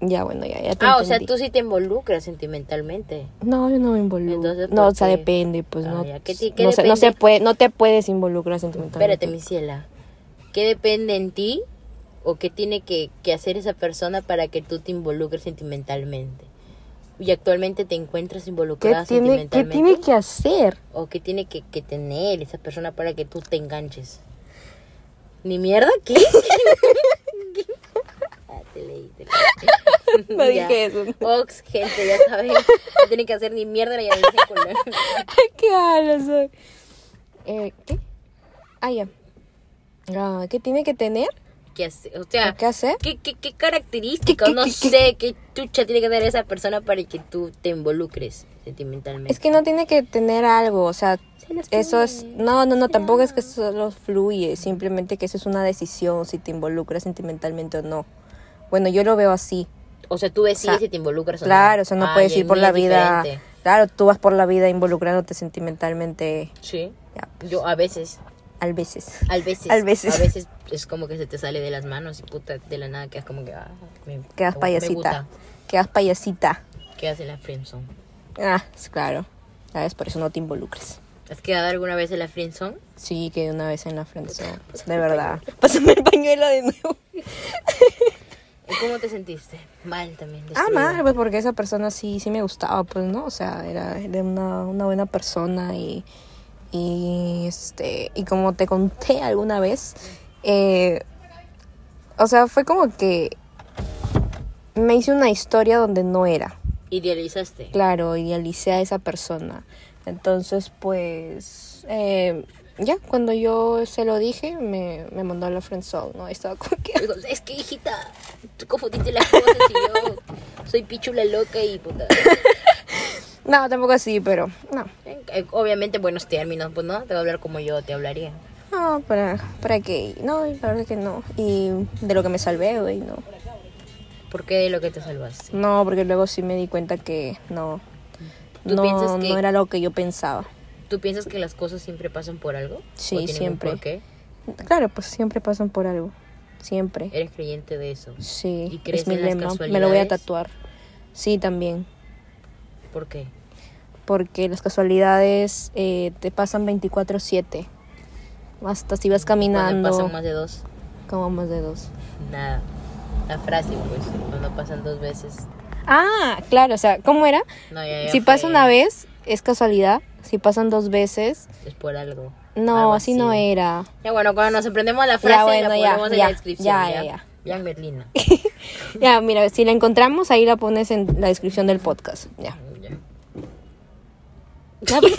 Speaker 2: ya bueno, ya, ya te
Speaker 1: Ah, o sea, tú sí te involucras sentimentalmente.
Speaker 2: No, yo no me involucro.
Speaker 1: Entonces,
Speaker 2: no,
Speaker 1: ¿por
Speaker 2: o sea, depende, pues
Speaker 1: Ah,
Speaker 2: no.
Speaker 1: ya. ¿Qué ti- qué
Speaker 2: no, se, no se
Speaker 1: depende?
Speaker 2: puede, no te puedes involucrar sentimentalmente.
Speaker 1: Espérate, mi ciela. ¿Qué depende en ti o qué tiene que, que hacer esa persona para que tú te involucres sentimentalmente? Y actualmente te encuentras
Speaker 2: ¿Qué
Speaker 1: involucrada
Speaker 2: tiene, ¿Qué
Speaker 1: sentimentalmente.
Speaker 2: tiene que hacer?
Speaker 1: ¿O qué tiene que, que tener esa persona para que tú te enganches? ¿Ni mierda? ¿Qué? Ah, te leí, te leí.
Speaker 2: No dije eso.
Speaker 1: Ox, gente, ya saben. No tienen que hacer ni mierda ya dije la-
Speaker 2: ¿Qué hablas hoy? Eh, ¿Qué? Ah, ya. Ah, ¿Qué tiene que tener?
Speaker 1: ¿Qué hacer? O sea,
Speaker 2: ¿Qué hacer?
Speaker 1: ¿Qué, qué, qué
Speaker 2: qué-
Speaker 1: no
Speaker 2: qué-
Speaker 1: sé qué chucha tiene que tener esa persona para que tú te involucres sentimentalmente.
Speaker 2: Es que no tiene que tener algo, o sea, eso es... No, no, no, tampoco es que solo fluye, simplemente que eso es una decisión si te involucras sentimentalmente o no. Bueno, yo lo veo así.
Speaker 1: O sea, tú decides
Speaker 2: O sea,
Speaker 1: si te involucras o no.
Speaker 2: Claro, o sea, no
Speaker 1: Ah,
Speaker 2: puedes ir por la vida...
Speaker 1: diferente.
Speaker 2: Claro, tú vas por la vida involucrándote sentimentalmente
Speaker 1: Sí.
Speaker 2: ya, pues,
Speaker 1: Yo a veces,
Speaker 2: al veces.
Speaker 1: a veces,
Speaker 2: Al veces.
Speaker 1: a veces es como que se te sale de las manos y puta, de la nada quedas como que, ah, me,
Speaker 2: Quedas payasita. Quedas payasita.
Speaker 1: Quedas en la friendzone.
Speaker 2: Ah, es claro. ¿Sabes? Por eso no te involucres.
Speaker 1: ¿Has quedado alguna vez en la friendzone?
Speaker 2: Sí, que una vez en la frente. De verdad. Pásame el pañuelo de nuevo.
Speaker 1: ¿Y cómo te sentiste? Mal también.
Speaker 2: Ah,
Speaker 1: destruida.
Speaker 2: mal, pues porque esa persona sí, sí me gustaba, pues, ¿no? O sea, era, era una, una buena persona y, y, este, y como te conté alguna vez, eh, o sea, fue como que me hice una historia donde no era.
Speaker 1: Idealizaste.
Speaker 2: Claro, idealicé a esa persona. Entonces, pues, eh, ya, cuando yo se lo dije, me, me mandó a la friendzone, ¿no? Estaba como que...
Speaker 1: Es que hijita, tú confundiste las cosas y yo soy pichula loca y puta.
Speaker 2: No, tampoco así, pero no.
Speaker 1: Eh, Obviamente buenos términos, pues no, te voy a hablar como yo te hablaría.
Speaker 2: No, para, para qué. No, la verdad que no. Y de lo que me salvé, güey, no.
Speaker 1: ¿Por qué de lo que te salvaste?
Speaker 2: No, porque luego sí me di cuenta que no.
Speaker 1: ¿Tú
Speaker 2: No,
Speaker 1: piensas que-
Speaker 2: no era lo que yo pensaba.
Speaker 1: ¿Tú piensas que las cosas siempre pasan por algo?
Speaker 2: Sí,
Speaker 1: ¿O tienen un
Speaker 2: siempre.
Speaker 1: porqué?
Speaker 2: Claro, pues siempre pasan por algo. Siempre.
Speaker 1: ¿Eres creyente de eso?
Speaker 2: Sí,
Speaker 1: ¿Y crees
Speaker 2: es mi
Speaker 1: en las
Speaker 2: lema. Me lo voy a
Speaker 1: casualidades?
Speaker 2: tatuar. Sí, también.
Speaker 1: ¿Por qué?
Speaker 2: Porque las casualidades eh, te pasan 24-7. Hasta si vas caminando.
Speaker 1: pasan más de dos,
Speaker 2: Como más de dos.
Speaker 1: nada. La frase, pues, cuando pasan dos veces.
Speaker 2: Ah, claro, o sea, ¿cómo era?
Speaker 1: No, ya, ya
Speaker 2: Si
Speaker 1: fue-
Speaker 2: pasa una vez, es casualidad. Si pasan dos veces,
Speaker 1: Es por algo.
Speaker 2: no, así no era.
Speaker 1: Ya bueno, cuando nos aprendemos la frase,
Speaker 2: bueno,
Speaker 1: la
Speaker 2: ya,
Speaker 1: ponemos en
Speaker 2: ya,
Speaker 1: la descripción.
Speaker 2: ya,
Speaker 1: Ya,
Speaker 2: ya, ya.
Speaker 1: Merlina.
Speaker 2: Ya, mira, si la encontramos, ahí la pones en la descripción del podcast. Ya.
Speaker 1: Ya.
Speaker 2: Ya, pues.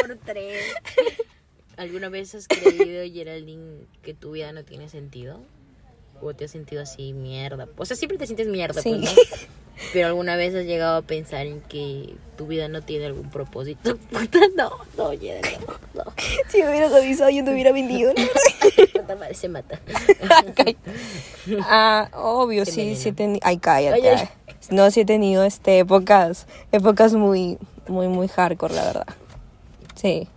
Speaker 1: Por tres. ¿Alguna vez has creído, Geraldine, que tu vida no tiene sentido? O te has sentido así mierda. O sea, siempre te sientes mierda,
Speaker 2: Sí.
Speaker 1: pues, ¿no? Pero alguna vez has llegado a pensar en que tu vida no tiene algún propósito. Puta, no, no, ya, no, no.
Speaker 2: Si me hubieras avisado, yo te hubiera vendido.
Speaker 1: Puta madre, se mata.
Speaker 2: ah, obvio, sí,
Speaker 1: veneno.
Speaker 2: sí he tenido. Ay, cállate. No, sí he tenido este, épocas, épocas muy, muy, muy hardcore, la verdad. Sí.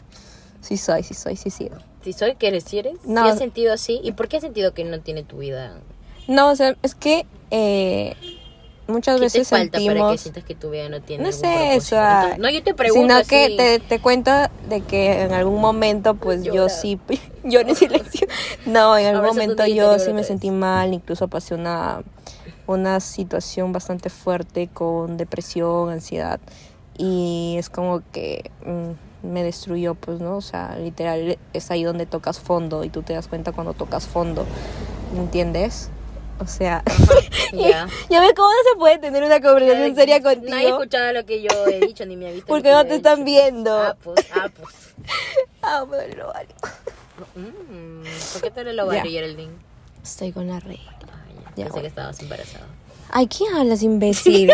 Speaker 2: Sí soy, sí soy, sí sí.
Speaker 1: Si soy que eres, si eres,
Speaker 2: No.
Speaker 1: has sentido así. ¿Y por qué has sentido que no tiene tu vida?
Speaker 2: No, o sea, es que eh, muchas
Speaker 1: ¿Qué te
Speaker 2: veces
Speaker 1: falta para que
Speaker 2: sentimos...
Speaker 1: sientas que tu vida no tiene
Speaker 2: No
Speaker 1: algún
Speaker 2: sé,
Speaker 1: Entonces- no, yo te pregunto
Speaker 2: Sino que te, te cuento de que en algún momento, pues yo
Speaker 1: Llora.
Speaker 2: sí, yo en silencio. No, en algún momento yo sí me sentí mal, incluso pasé una, una situación bastante fuerte con depresión, ansiedad. Y es como que mm, me destruyó, pues, ¿no? O sea, literal, es ahí donde tocas fondo y tú te das cuenta cuando tocas fondo. ¿Me entiendes? O sea,
Speaker 1: Ya.
Speaker 2: ya ves cómo no se puede tener una conversación seria contigo.
Speaker 1: Nadie ha escuchado lo que yo he dicho ni me ha visto.
Speaker 2: Porque no te están viendo.
Speaker 1: Ah, pues, ah, pues.
Speaker 2: Ah, lo vale.
Speaker 1: Mm, ¿Por qué te le lo va
Speaker 2: Ya.
Speaker 1: a Geraldine?
Speaker 2: Estoy con la regla.
Speaker 1: Ay,
Speaker 2: Ya,
Speaker 1: Pensé
Speaker 2: bueno.
Speaker 1: que estabas embarazada.
Speaker 2: Ay, ¿qué hablas, imbécil?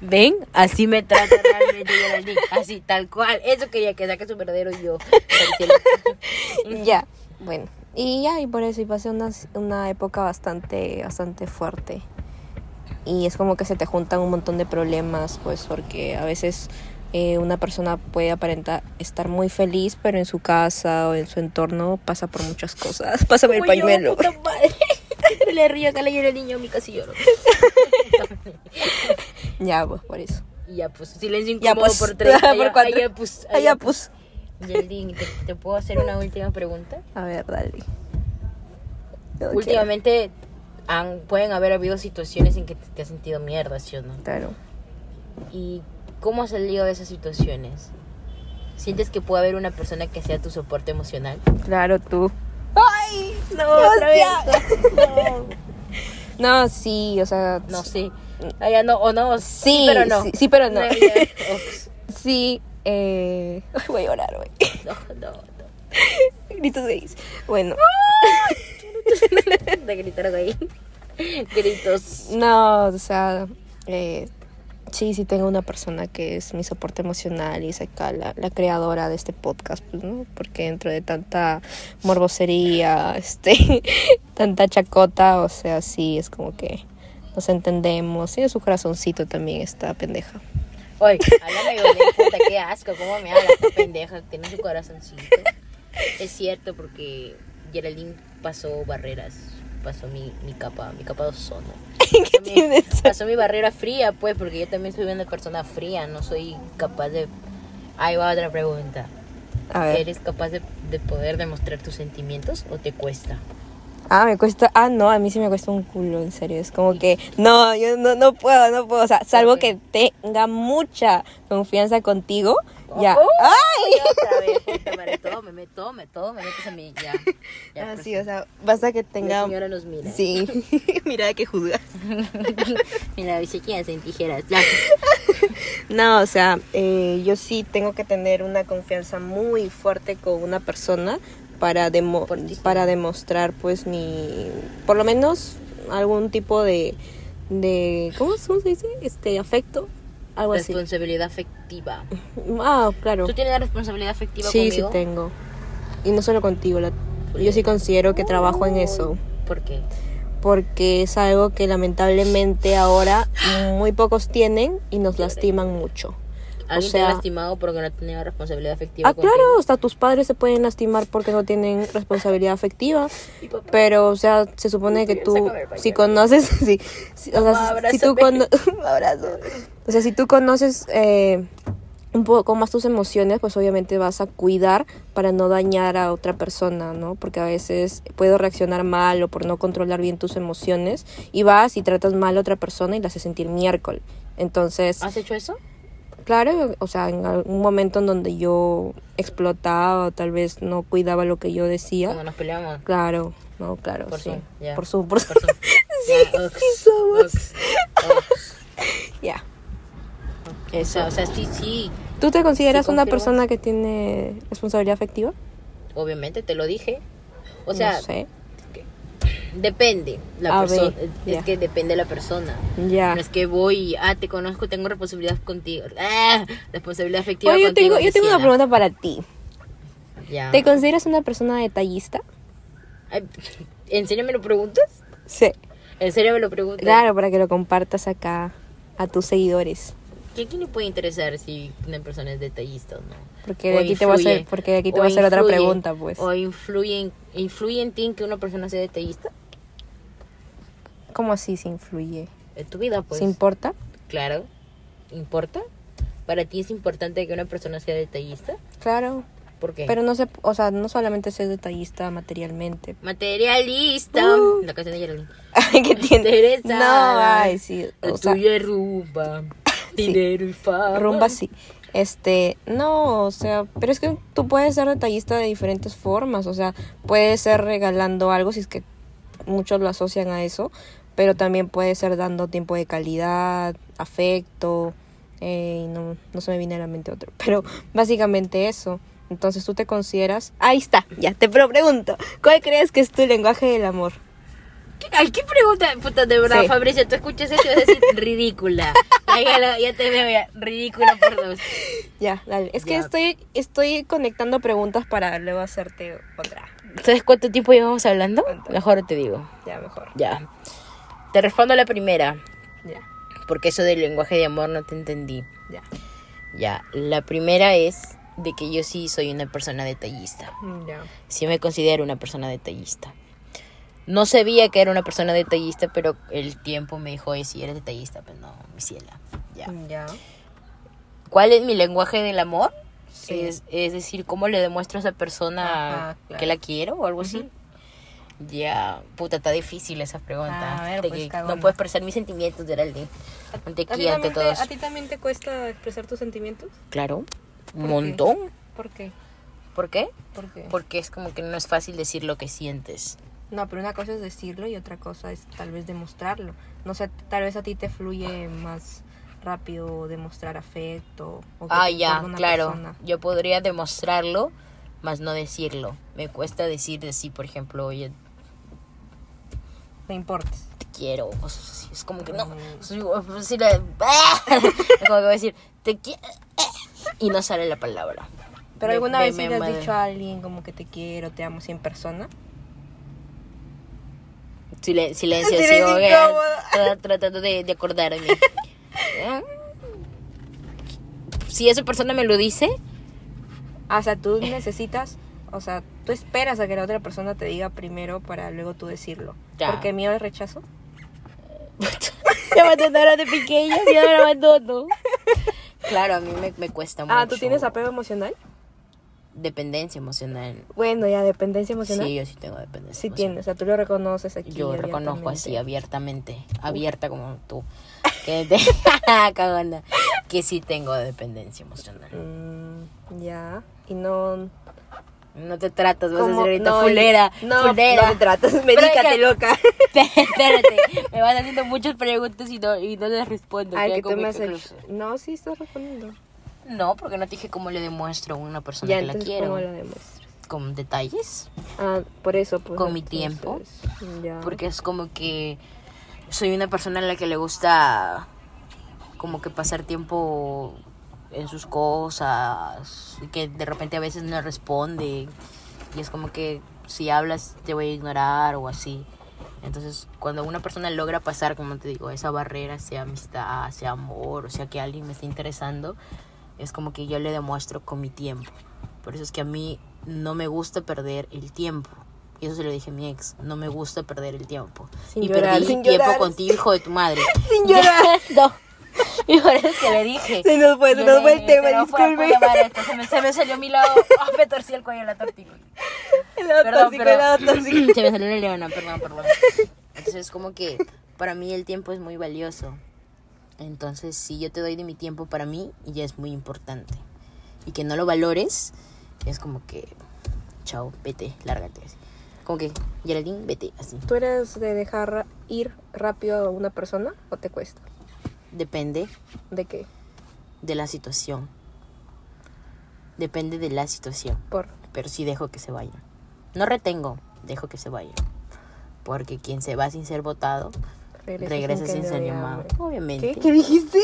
Speaker 1: ¿Ven? Así me trata realmente Geraldine. Así, tal cual. Eso quería que saque su verdadero yo.
Speaker 2: ya, bueno. Y ya, y por eso, y pasé una, una época bastante, bastante fuerte. Y es como que se te juntan un montón de problemas, pues, porque a veces eh, una persona puede aparentar estar muy feliz, pero en su casa o en su entorno pasa por muchas cosas. Pásame el
Speaker 1: Como yo,
Speaker 2: pañuelo.
Speaker 1: puta madre. Siempre le río acá le llora el niño a mi casi lloro.
Speaker 2: Ya, pues, por eso.
Speaker 1: Y ya, pues, silencio
Speaker 2: Ya,
Speaker 1: incómodo
Speaker 2: pues,
Speaker 1: por tres.
Speaker 2: por cuatro.
Speaker 1: allá, pues.
Speaker 2: Ya, pues.
Speaker 1: Geraldine, ¿te, te puedo hacer una última pregunta?
Speaker 2: A ver, dale. Yo.
Speaker 1: Últimamente han, pueden haber habido situaciones en que te, te has sentido mierda, ¿sí o no?
Speaker 2: Claro.
Speaker 1: ¿Y cómo has salido de esas situaciones? ¿Sientes que puede haber una persona que sea tu soporte emocional?
Speaker 2: Claro, tú. ¡Ay!
Speaker 1: No,
Speaker 2: otra vez.
Speaker 1: No,
Speaker 2: No, sí, o sea.
Speaker 1: no sé. Ya no, o no.
Speaker 2: Sí,
Speaker 1: pero no.
Speaker 2: sí, sí, pero no. Sí, eh. Voy a llorar, güey.
Speaker 1: No, no, no.
Speaker 2: Gritos gays. Bueno,
Speaker 1: De gritar ahí. Gritos.
Speaker 2: no, o sea. Eh, sí, sí, tengo una persona que es mi soporte emocional y es acá la, la creadora de este podcast, pues, ¿no? Porque dentro de tanta morbosería, este. tanta chacota, o sea, sí, es como que nos entendemos. En su corazoncito también está pendeja.
Speaker 1: Oye, háblame puta, qué asco, cómo me habla esta pendeja, tiene su corazoncito. Es cierto porque Geraldine pasó barreras, pasó mi, mi capa, mi capa de ozono.
Speaker 2: ¿Qué
Speaker 1: mi-
Speaker 2: tienes?
Speaker 1: Pasó mi barrera fría, pues, porque yo también soy una persona fría, no soy capaz de... Ahí va otra pregunta.
Speaker 2: A ver.
Speaker 1: ¿Eres capaz de, de poder demostrar tus sentimientos o te cuesta?
Speaker 2: Ah, me cuesta. Ah, no, a mí sí me cuesta un culo, en serio. Es como que, no, yo no, no puedo, no puedo. O sea, salvo que tenga mucha confianza contigo, ya.
Speaker 1: Oh,
Speaker 2: ¡Ay!
Speaker 1: ya otra vez, puta madre, todo me meto, me, todo me metes a mí, ya. ya
Speaker 2: Ah, sí, o sea, basta que
Speaker 1: La
Speaker 2: tenga.
Speaker 1: señora nos mira.
Speaker 2: Sí. Mira que juzga.
Speaker 1: Mira, dice que hacen tijeras. Ya.
Speaker 2: No, o sea, eh, yo sí tengo que tener una confianza muy fuerte con una persona para, demo- para demostrar, pues, mi. Por lo menos algún tipo de. de ¿cómo, cómo se dice? Este, afecto. Algo así.
Speaker 1: Responsabilidad afectiva.
Speaker 2: Ah, claro.
Speaker 1: ¿Tú tienes la responsabilidad afectiva
Speaker 2: Sí,
Speaker 1: conmigo?
Speaker 2: sí tengo. Y no solo contigo, la- yo sí considero que trabajo en eso,
Speaker 1: ¿Por qué?
Speaker 2: porque es algo que lamentablemente ahora muy pocos tienen y nos lastiman mucho.
Speaker 1: ¿Alguien
Speaker 2: o
Speaker 1: te ha lastimado porque no tenía responsabilidad afectiva
Speaker 2: ah,
Speaker 1: contigo?
Speaker 2: claro, hasta tus padres se pueden lastimar porque no tienen responsabilidad afectiva, pero o sea, se supone que tú si conoces, sí, sí, o sea, si- si tú cono- o sea, si tú conoces eh, un poco más tus emociones, pues obviamente vas a cuidar para no dañar a otra persona, ¿no? Porque a veces puedo reaccionar mal o por no controlar bien tus emociones y vas y tratas mal a otra persona y la haces sentir miércoles. Entonces,
Speaker 1: ¿Has hecho eso?
Speaker 2: Claro, o sea, en algún momento en donde yo explotaba o tal vez no cuidaba lo que yo decía,
Speaker 1: Cuando nos peleamos.
Speaker 2: claro, no, claro,
Speaker 1: Por
Speaker 2: sí.
Speaker 1: Zoom.
Speaker 2: Por su, por su,
Speaker 1: Por. Ya, ox,
Speaker 2: sí somos. ya.
Speaker 1: O sea, o sea, sí, sí.
Speaker 2: ¿Tú te consideras
Speaker 1: Sí,
Speaker 2: una persona que tiene responsabilidad afectiva?
Speaker 1: Obviamente, te lo dije. O sea,
Speaker 2: no sé.
Speaker 1: Depende. La persona. Es que depende de la persona.
Speaker 2: Ya.
Speaker 1: No es que voy ah, te conozco, tengo responsabilidad contigo. Ah, responsabilidad afectiva
Speaker 2: Oye, yo tengo, yo tengo una pregunta para ti. ¿Te consideras una persona detallista?
Speaker 1: Ay, ¿En serio me lo preguntas?
Speaker 2: Sí.
Speaker 1: ¿En serio me lo preguntas?
Speaker 2: Claro, para que lo compartas acá a tus seguidores.
Speaker 1: ¿Qué quién le puede interesar si una persona es detallista o no?
Speaker 2: Porque de
Speaker 1: O
Speaker 2: aquí te voy a hacer, porque de aquí te voy a hacer otra pregunta, pues.
Speaker 1: ¿O influye en, influye en ti en que una persona sea detallista?
Speaker 2: ¿Cómo así se influye?
Speaker 1: En tu vida, pues.
Speaker 2: ¿Se importa?
Speaker 1: Claro. ¿Importa? ¿Para ti es importante que una persona sea detallista?
Speaker 2: Claro.
Speaker 1: ¿Por qué?
Speaker 2: Pero no se, o sea, no solamente ser detallista materialmente.
Speaker 1: Materialista.
Speaker 2: Uh.
Speaker 1: La canción de Geraldine.
Speaker 2: Ay, ¿qué tiene? No, ay, sí.
Speaker 1: La
Speaker 2: O sea,
Speaker 1: tuya es rumba.
Speaker 2: Sí.
Speaker 1: Dinero y fama.
Speaker 2: rumba sí. Este, no, o sea, pero es que tú puedes ser detallista de diferentes formas, o sea, puedes ser regalando algo si es que muchos lo asocian a eso, pero también puede ser dando tiempo de calidad, afecto, eh, y no, no se me viene a la mente otro, pero básicamente eso. Entonces tú te consideras, ahí está, ya te pregunto, ¿cuál crees que es tu lenguaje del amor?
Speaker 1: ¿Qué, ay, ¿qué pregunta? Puta, de verdad,
Speaker 2: Sí.
Speaker 1: Fabricio, tú escuchas eso y vas a decir ridícula. Ya, ya, ya te veo ya, ridícula por dos.
Speaker 2: Ya, dale. Es que
Speaker 1: Ya.
Speaker 2: estoy, estoy conectando preguntas para luego hacerte otra.
Speaker 1: ¿Sabes cuánto tiempo llevamos hablando? Mejor te digo.
Speaker 2: Ya, mejor.
Speaker 1: Ya. Te respondo la primera,
Speaker 2: Ya,
Speaker 1: porque eso del lenguaje de amor no te entendí.
Speaker 2: ya.
Speaker 1: Ya, la primera es de que yo sí soy una persona detallista.
Speaker 2: Ya.
Speaker 1: Sí me considero una persona detallista. No sabía que era una persona detallista, pero el tiempo me dijo, "Oye, sí eres detallista, pero no, mi ciela. Ya.
Speaker 2: Ya.
Speaker 1: ¿Cuál es mi lenguaje del amor?
Speaker 2: Sí.
Speaker 1: Es, es decir, ¿cómo le demuestro a esa persona
Speaker 2: Ajá, claro.
Speaker 1: que la quiero o algo así? Ya, puta, está difícil esa pregunta.
Speaker 2: A ver, pues,
Speaker 1: que no puedo expresar mis sentimientos, Geraldine. Ante aquí, ante todos.
Speaker 2: ¿A ti también te cuesta expresar tus sentimientos?
Speaker 1: Claro, un
Speaker 2: qué?
Speaker 1: montón.
Speaker 2: ¿Por qué?
Speaker 1: ¿Por qué?
Speaker 2: ¿Por qué?
Speaker 1: Porque es como que no es fácil decir lo que sientes.
Speaker 2: No, pero una cosa es decirlo y otra cosa es tal vez demostrarlo. No sé, tal vez a ti te fluye más rápido demostrar afecto. O
Speaker 1: Ah, ya, claro.
Speaker 2: persona.
Speaker 1: Yo podría demostrarlo, más no decirlo. Me cuesta decir de sí, por ejemplo, oye,
Speaker 2: Te importes.
Speaker 1: te quiero, o cosas así. Es como que no.
Speaker 2: Mm.
Speaker 1: soy- eh, es como que voy a decir, te quiero. Y no sale la palabra.
Speaker 2: ¿Pero
Speaker 1: Me-
Speaker 2: alguna
Speaker 1: me-
Speaker 2: vez sí
Speaker 1: me
Speaker 2: le has
Speaker 1: madre.
Speaker 2: dicho a alguien como que te quiero, te amo, en persona?
Speaker 1: Silen- silencio,
Speaker 2: Silencio
Speaker 1: sigo
Speaker 2: incómodo.
Speaker 1: tra- tratando de, de acordarme. ¿Eh? Si esa persona me lo dice,
Speaker 2: Ah, o sea, tú necesitas, o sea, tú esperas a que la otra persona te diga primero para luego tú decirlo.
Speaker 1: Ya.
Speaker 2: Porque miedo es rechazo.
Speaker 1: me abandonaron de pequeña y ahora me abandono. Claro, a mí me, me cuesta mucho.
Speaker 2: Ah, ¿tú tienes apego emocional?
Speaker 1: Dependencia emocional.
Speaker 2: Bueno, ya, dependencia emocional.
Speaker 1: Sí, yo sí tengo dependencia
Speaker 2: Sí
Speaker 1: emocional.
Speaker 2: tienes, o sea, tú lo reconoces aquí.
Speaker 1: Yo reconozco así
Speaker 2: abiertamente.
Speaker 1: abierta como tú, que te cagona, que sí tengo dependencia emocional.
Speaker 2: Mm, ya, y no...
Speaker 1: No te tratas, vas a ser ahorita
Speaker 2: no,
Speaker 1: fulera,
Speaker 2: no,
Speaker 1: fulera.
Speaker 2: no te tratas, medícate, loca.
Speaker 1: Espérate, me van haciendo muchas preguntas y no, y no les respondo.
Speaker 2: Ay, que tú me hecho... No, sí estás respondiendo.
Speaker 1: No, porque no te dije cómo le demuestro a una persona
Speaker 2: Ya,
Speaker 1: que la quiero.
Speaker 2: ¿cómo lo demuestras?
Speaker 1: Con detalles.
Speaker 2: Ah, por eso, pues.
Speaker 1: Con mi tiempo.
Speaker 2: Ya.
Speaker 1: Porque es como que soy una persona a la que le gusta como que pasar tiempo en sus cosas y que de repente a veces no responde y es como que si hablas te voy a ignorar o así. Entonces, cuando una persona logra pasar, como te digo, esa barrera, sea amistad, sea amor, o sea que alguien me esté interesando, es como que yo le demuestro con mi tiempo. Por eso es que a mí no me gusta perder el tiempo. Y eso se lo dije a mi ex, no me gusta perder el tiempo.
Speaker 2: Sin
Speaker 1: y
Speaker 2: llorar,
Speaker 1: perdí
Speaker 2: sin
Speaker 1: tiempo
Speaker 2: llorar.
Speaker 1: contigo, hijo de tu madre.
Speaker 2: Sin llorar.
Speaker 1: no. Y por eso es que le dije.
Speaker 2: Se nos fue, se nos fue el tema,
Speaker 1: "Pero
Speaker 2: disculpe.
Speaker 1: Se me, se me salió a mi lado. Ah, me torcí el cuello de la tortícola.
Speaker 2: El lado
Speaker 1: Perdón,
Speaker 2: tóxico, el lado tóxico.
Speaker 1: pero se me salió una leona, perdón, perdón. Entonces, como que para mí el tiempo es muy valioso. Entonces, si yo te doy de mi tiempo para mí, ya es muy importante. Y que no lo valores, es como que, chao, vete, lárgate. así. Como que, Geraldine, vete, así.
Speaker 2: ¿Tú eres de dejar ir rápido a una persona o te cuesta?
Speaker 1: Depende
Speaker 2: ¿De qué?
Speaker 1: de la situación. Depende de la situación.
Speaker 2: Por.
Speaker 1: Pero sí dejo que se vaya. No retengo, dejo que se vaya. Porque quien se va sin ser votado, regresa, sin, ser llamado. Obviamente.
Speaker 2: ¿Qué? ¿Qué dijiste?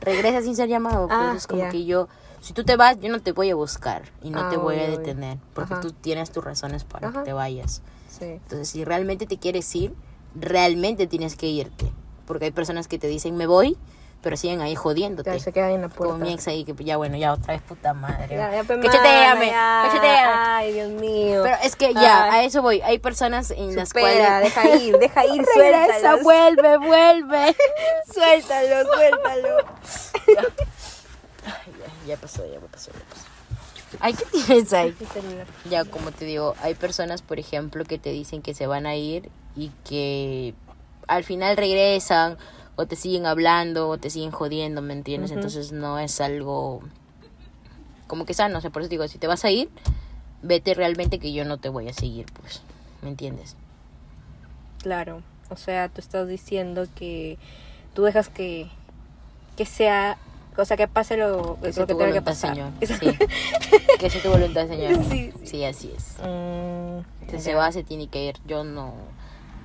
Speaker 1: Regresa sin ser llamado. Pues
Speaker 2: Ah,
Speaker 1: es como que yo, si tú te vas, yo no te voy a buscar y no
Speaker 2: Ah,
Speaker 1: te voy a
Speaker 2: obvio,
Speaker 1: detener. Porque
Speaker 2: Ajá.
Speaker 1: tú tienes tus razones para
Speaker 2: Ajá.
Speaker 1: que te vayas.
Speaker 2: Sí.
Speaker 1: Entonces, si realmente te quieres ir, realmente tienes que irte. Porque hay personas que te dicen, me voy, pero siguen ahí jodiéndote.
Speaker 2: Ya se queda ahí en la puerta.
Speaker 1: mi ex ahí, que ya bueno, ya otra vez puta madre.
Speaker 2: Ya, ya, pues, ya.
Speaker 1: cacheteame.
Speaker 2: Ay, Dios mío.
Speaker 1: Pero es que ya,
Speaker 2: Ay.
Speaker 1: a eso voy. Hay personas en las cuales...
Speaker 2: deja ir, deja ir,
Speaker 1: Regresa,
Speaker 2: suéltalo.
Speaker 1: vuelve, vuelve.
Speaker 2: Suéltalo, suéltalo.
Speaker 1: Ay, ya, ya pasó, ya pasó, ya pasó. Ay, ¿qué tienes ahí? Ya, como te digo, hay personas, por ejemplo, que te dicen que se van a ir y que al final regresan o te siguen hablando o te siguen jodiendo, ¿me entiendes? Entonces no es algo como que sano, o sea, por eso digo, si te vas a ir, vete realmente que yo no te voy a seguir, pues, ¿me entiendes?
Speaker 2: Claro, o sea, tú estás diciendo que tú dejas que, que sea, o sea, que pase lo,
Speaker 1: Que
Speaker 2: lo que tenga que pasar.
Speaker 1: Señor. Sí. que sea tu voluntad, Señor.
Speaker 2: Sí,
Speaker 1: Sí, así es.
Speaker 2: Mm,
Speaker 1: Si se va, se tiene que ir. Yo no.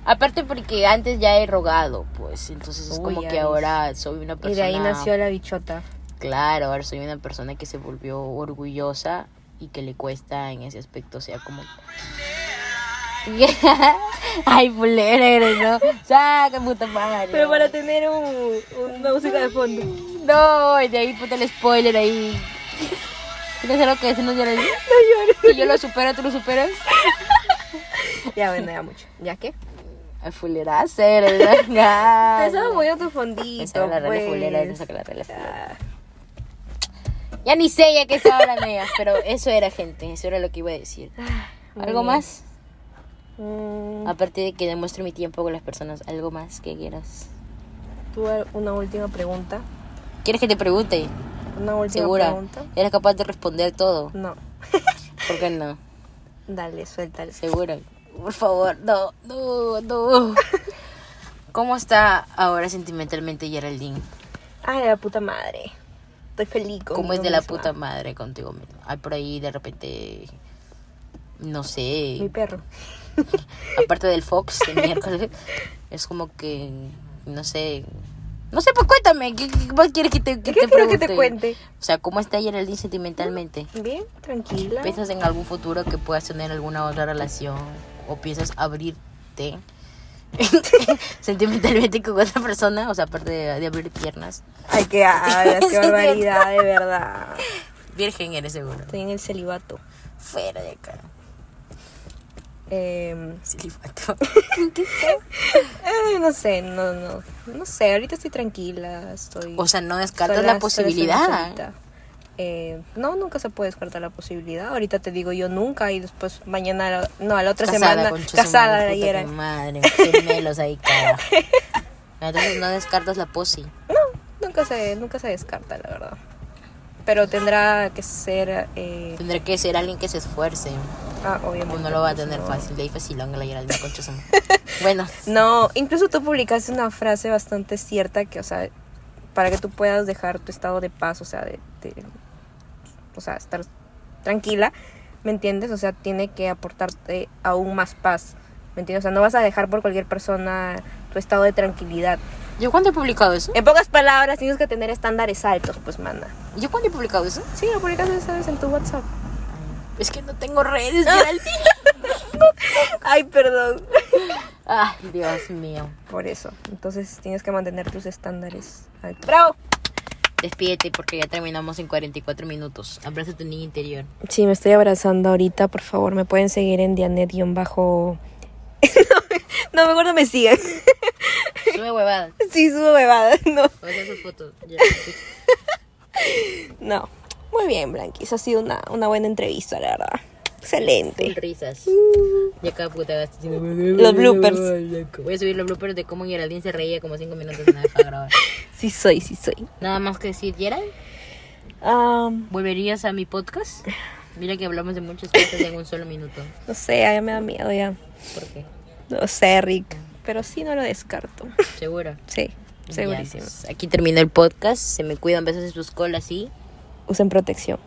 Speaker 1: Aparte porque antes ya he rogado, pues. Entonces es
Speaker 2: Uy,
Speaker 1: como que
Speaker 2: ves.
Speaker 1: ahora soy una persona.
Speaker 2: Y de ahí nació la bichota.
Speaker 1: Claro, ahora soy una persona que se volvió orgullosa y que le cuesta en ese aspecto, o sea, como. Ay, fulera eres, ¿no? Saca puta madre.
Speaker 2: Pero para tener un, una música de fondo.
Speaker 1: No, y de ahí puta el spoiler ahí. ¿Tienes algo que decirnos de la
Speaker 2: No llores.
Speaker 1: Si yo lo supero, tú lo superas.
Speaker 2: Ya, bueno, ya mucho. ¿Ya qué?
Speaker 1: Ay, fulera, eres.
Speaker 2: Te estaba moviendo tu fondito,
Speaker 1: Esa la
Speaker 2: pues.
Speaker 1: fulera, la fulera.
Speaker 2: Ah,
Speaker 1: Ya ni sé ya qué se hablan ellas, pero eso era gente, eso era lo que iba a decir.
Speaker 2: muy
Speaker 1: ¿Algo más?
Speaker 2: mm,
Speaker 1: Aparte de que demuestre mi tiempo con las personas, ¿algo más que quieras?
Speaker 2: ¿Tú una última pregunta?
Speaker 1: ¿Quieres que te pregunte?
Speaker 2: ¿Una última
Speaker 1: ¿Segura?
Speaker 2: pregunta?
Speaker 1: ¿Eres capaz de responder todo?
Speaker 2: No.
Speaker 1: ¿Por qué no?
Speaker 2: Dale, suéltale.
Speaker 1: ¿Segura? Por favor, no, no, no. ¿Cómo está ahora sentimentalmente Geraldine?
Speaker 2: Ay, la puta madre. Estoy feliz con
Speaker 1: ¿Cómo es de la puta madre contigo mismo? Hay por ahí de repente, no sé,
Speaker 2: Mi perro.
Speaker 1: aparte del Fox de miércoles, es como que, no sé, no sé, pues cuéntame, ¿qué, qué más quieres que te, que
Speaker 2: ¿Qué
Speaker 1: te
Speaker 2: quiero que te cuente?
Speaker 1: O sea, ¿cómo está Geraldine sentimentalmente?
Speaker 2: Bien, tranquila.
Speaker 1: ¿Piensas en algún futuro que puedas tener alguna otra relación? ¿O piensas abrirte sentimentalmente con otra persona? O sea, aparte de, de abrir piernas.
Speaker 2: Ay, qué, qué barbaridad, de verdad.
Speaker 1: Virgen eres seguro.
Speaker 2: Estoy en el celibato.
Speaker 1: Fuera de acá.
Speaker 2: Eh,
Speaker 1: Celibato.
Speaker 2: ay, no sé, no, no. No sé, ahorita estoy tranquila, estoy...
Speaker 1: O sea, no descartas
Speaker 2: sola-
Speaker 1: la posibilidad.
Speaker 2: Eh, no, nunca se puede descartar la posibilidad. Ahorita te digo yo nunca y después mañana, no, a la otra semana,
Speaker 1: concha su
Speaker 2: casada
Speaker 1: madre,
Speaker 2: hiera.
Speaker 1: tu madre, gemelos ahí, cara. Entonces no descartas la posi.
Speaker 2: No, nunca se, nunca se descarta, la verdad. Pero tendrá que ser, eh,
Speaker 1: Tendré que ser alguien que se esfuerce.
Speaker 2: ah, obviamente.
Speaker 1: O no lo va a
Speaker 2: pues,
Speaker 1: tener
Speaker 2: no.
Speaker 1: fácil. De ahí facilón la Geraldine, concha. Bueno,
Speaker 2: No, incluso tú publicaste una frase bastante cierta que, o sea, para que tú puedas dejar tu estado de paz, o sea, de, de- o sea, estar tranquila, ¿me entiendes? O sea, tiene que aportarte aún más paz, ¿me entiendes? O sea, no vas a dejar por cualquier persona tu estado de tranquilidad.
Speaker 1: ¿yo cuándo he publicado eso?
Speaker 2: En pocas palabras, tienes que tener estándares altos, pues, manda.
Speaker 1: ¿Yo cuándo he publicado eso?
Speaker 2: Sí, lo publicaste, ¿sabes? En tu WhatsApp.
Speaker 1: Es que no tengo redes, Geraldine.
Speaker 2: Ay, perdón.
Speaker 1: Ay, Dios mío.
Speaker 2: Por eso. Entonces, tienes que mantener tus estándares altos. ¡Bravo!
Speaker 1: Despídete porque ya terminamos en 44 minutos. Abraza a tu niño interior.
Speaker 2: Sí, me estoy abrazando ahorita, por favor, me pueden seguir en Dianet-bajo... no, mejor no me sigan.
Speaker 1: Sube huevada.
Speaker 2: sí, subo bebadas, no.
Speaker 1: Sus fotos. Ya.
Speaker 2: No. Muy bien, Blanquis, ha sido una, una buena entrevista, la verdad. Excelente.
Speaker 1: Full risas. Y acá puta haciendo-
Speaker 2: Los bloopers.
Speaker 1: Voy a subir los bloopers de cómo Geraldine se reía como 5 minutos no deja grabar.
Speaker 2: Sí soy, sí soy.
Speaker 1: Nada más que decir, Gerald,
Speaker 2: Am,
Speaker 1: ¿volverías a mi podcast? Mira que hablamos de muchas cosas en un solo minuto.
Speaker 2: no sé, ya me da miedo ya.
Speaker 1: ¿Por qué?
Speaker 2: No sé, Rick. Pero sí no lo descarto.
Speaker 1: ¿Segura?
Speaker 2: Sí,
Speaker 1: Ya,
Speaker 2: segurísimo.
Speaker 1: pues, aquí termina el podcast. Se me cuidan besos en sus colas y
Speaker 2: usen protección.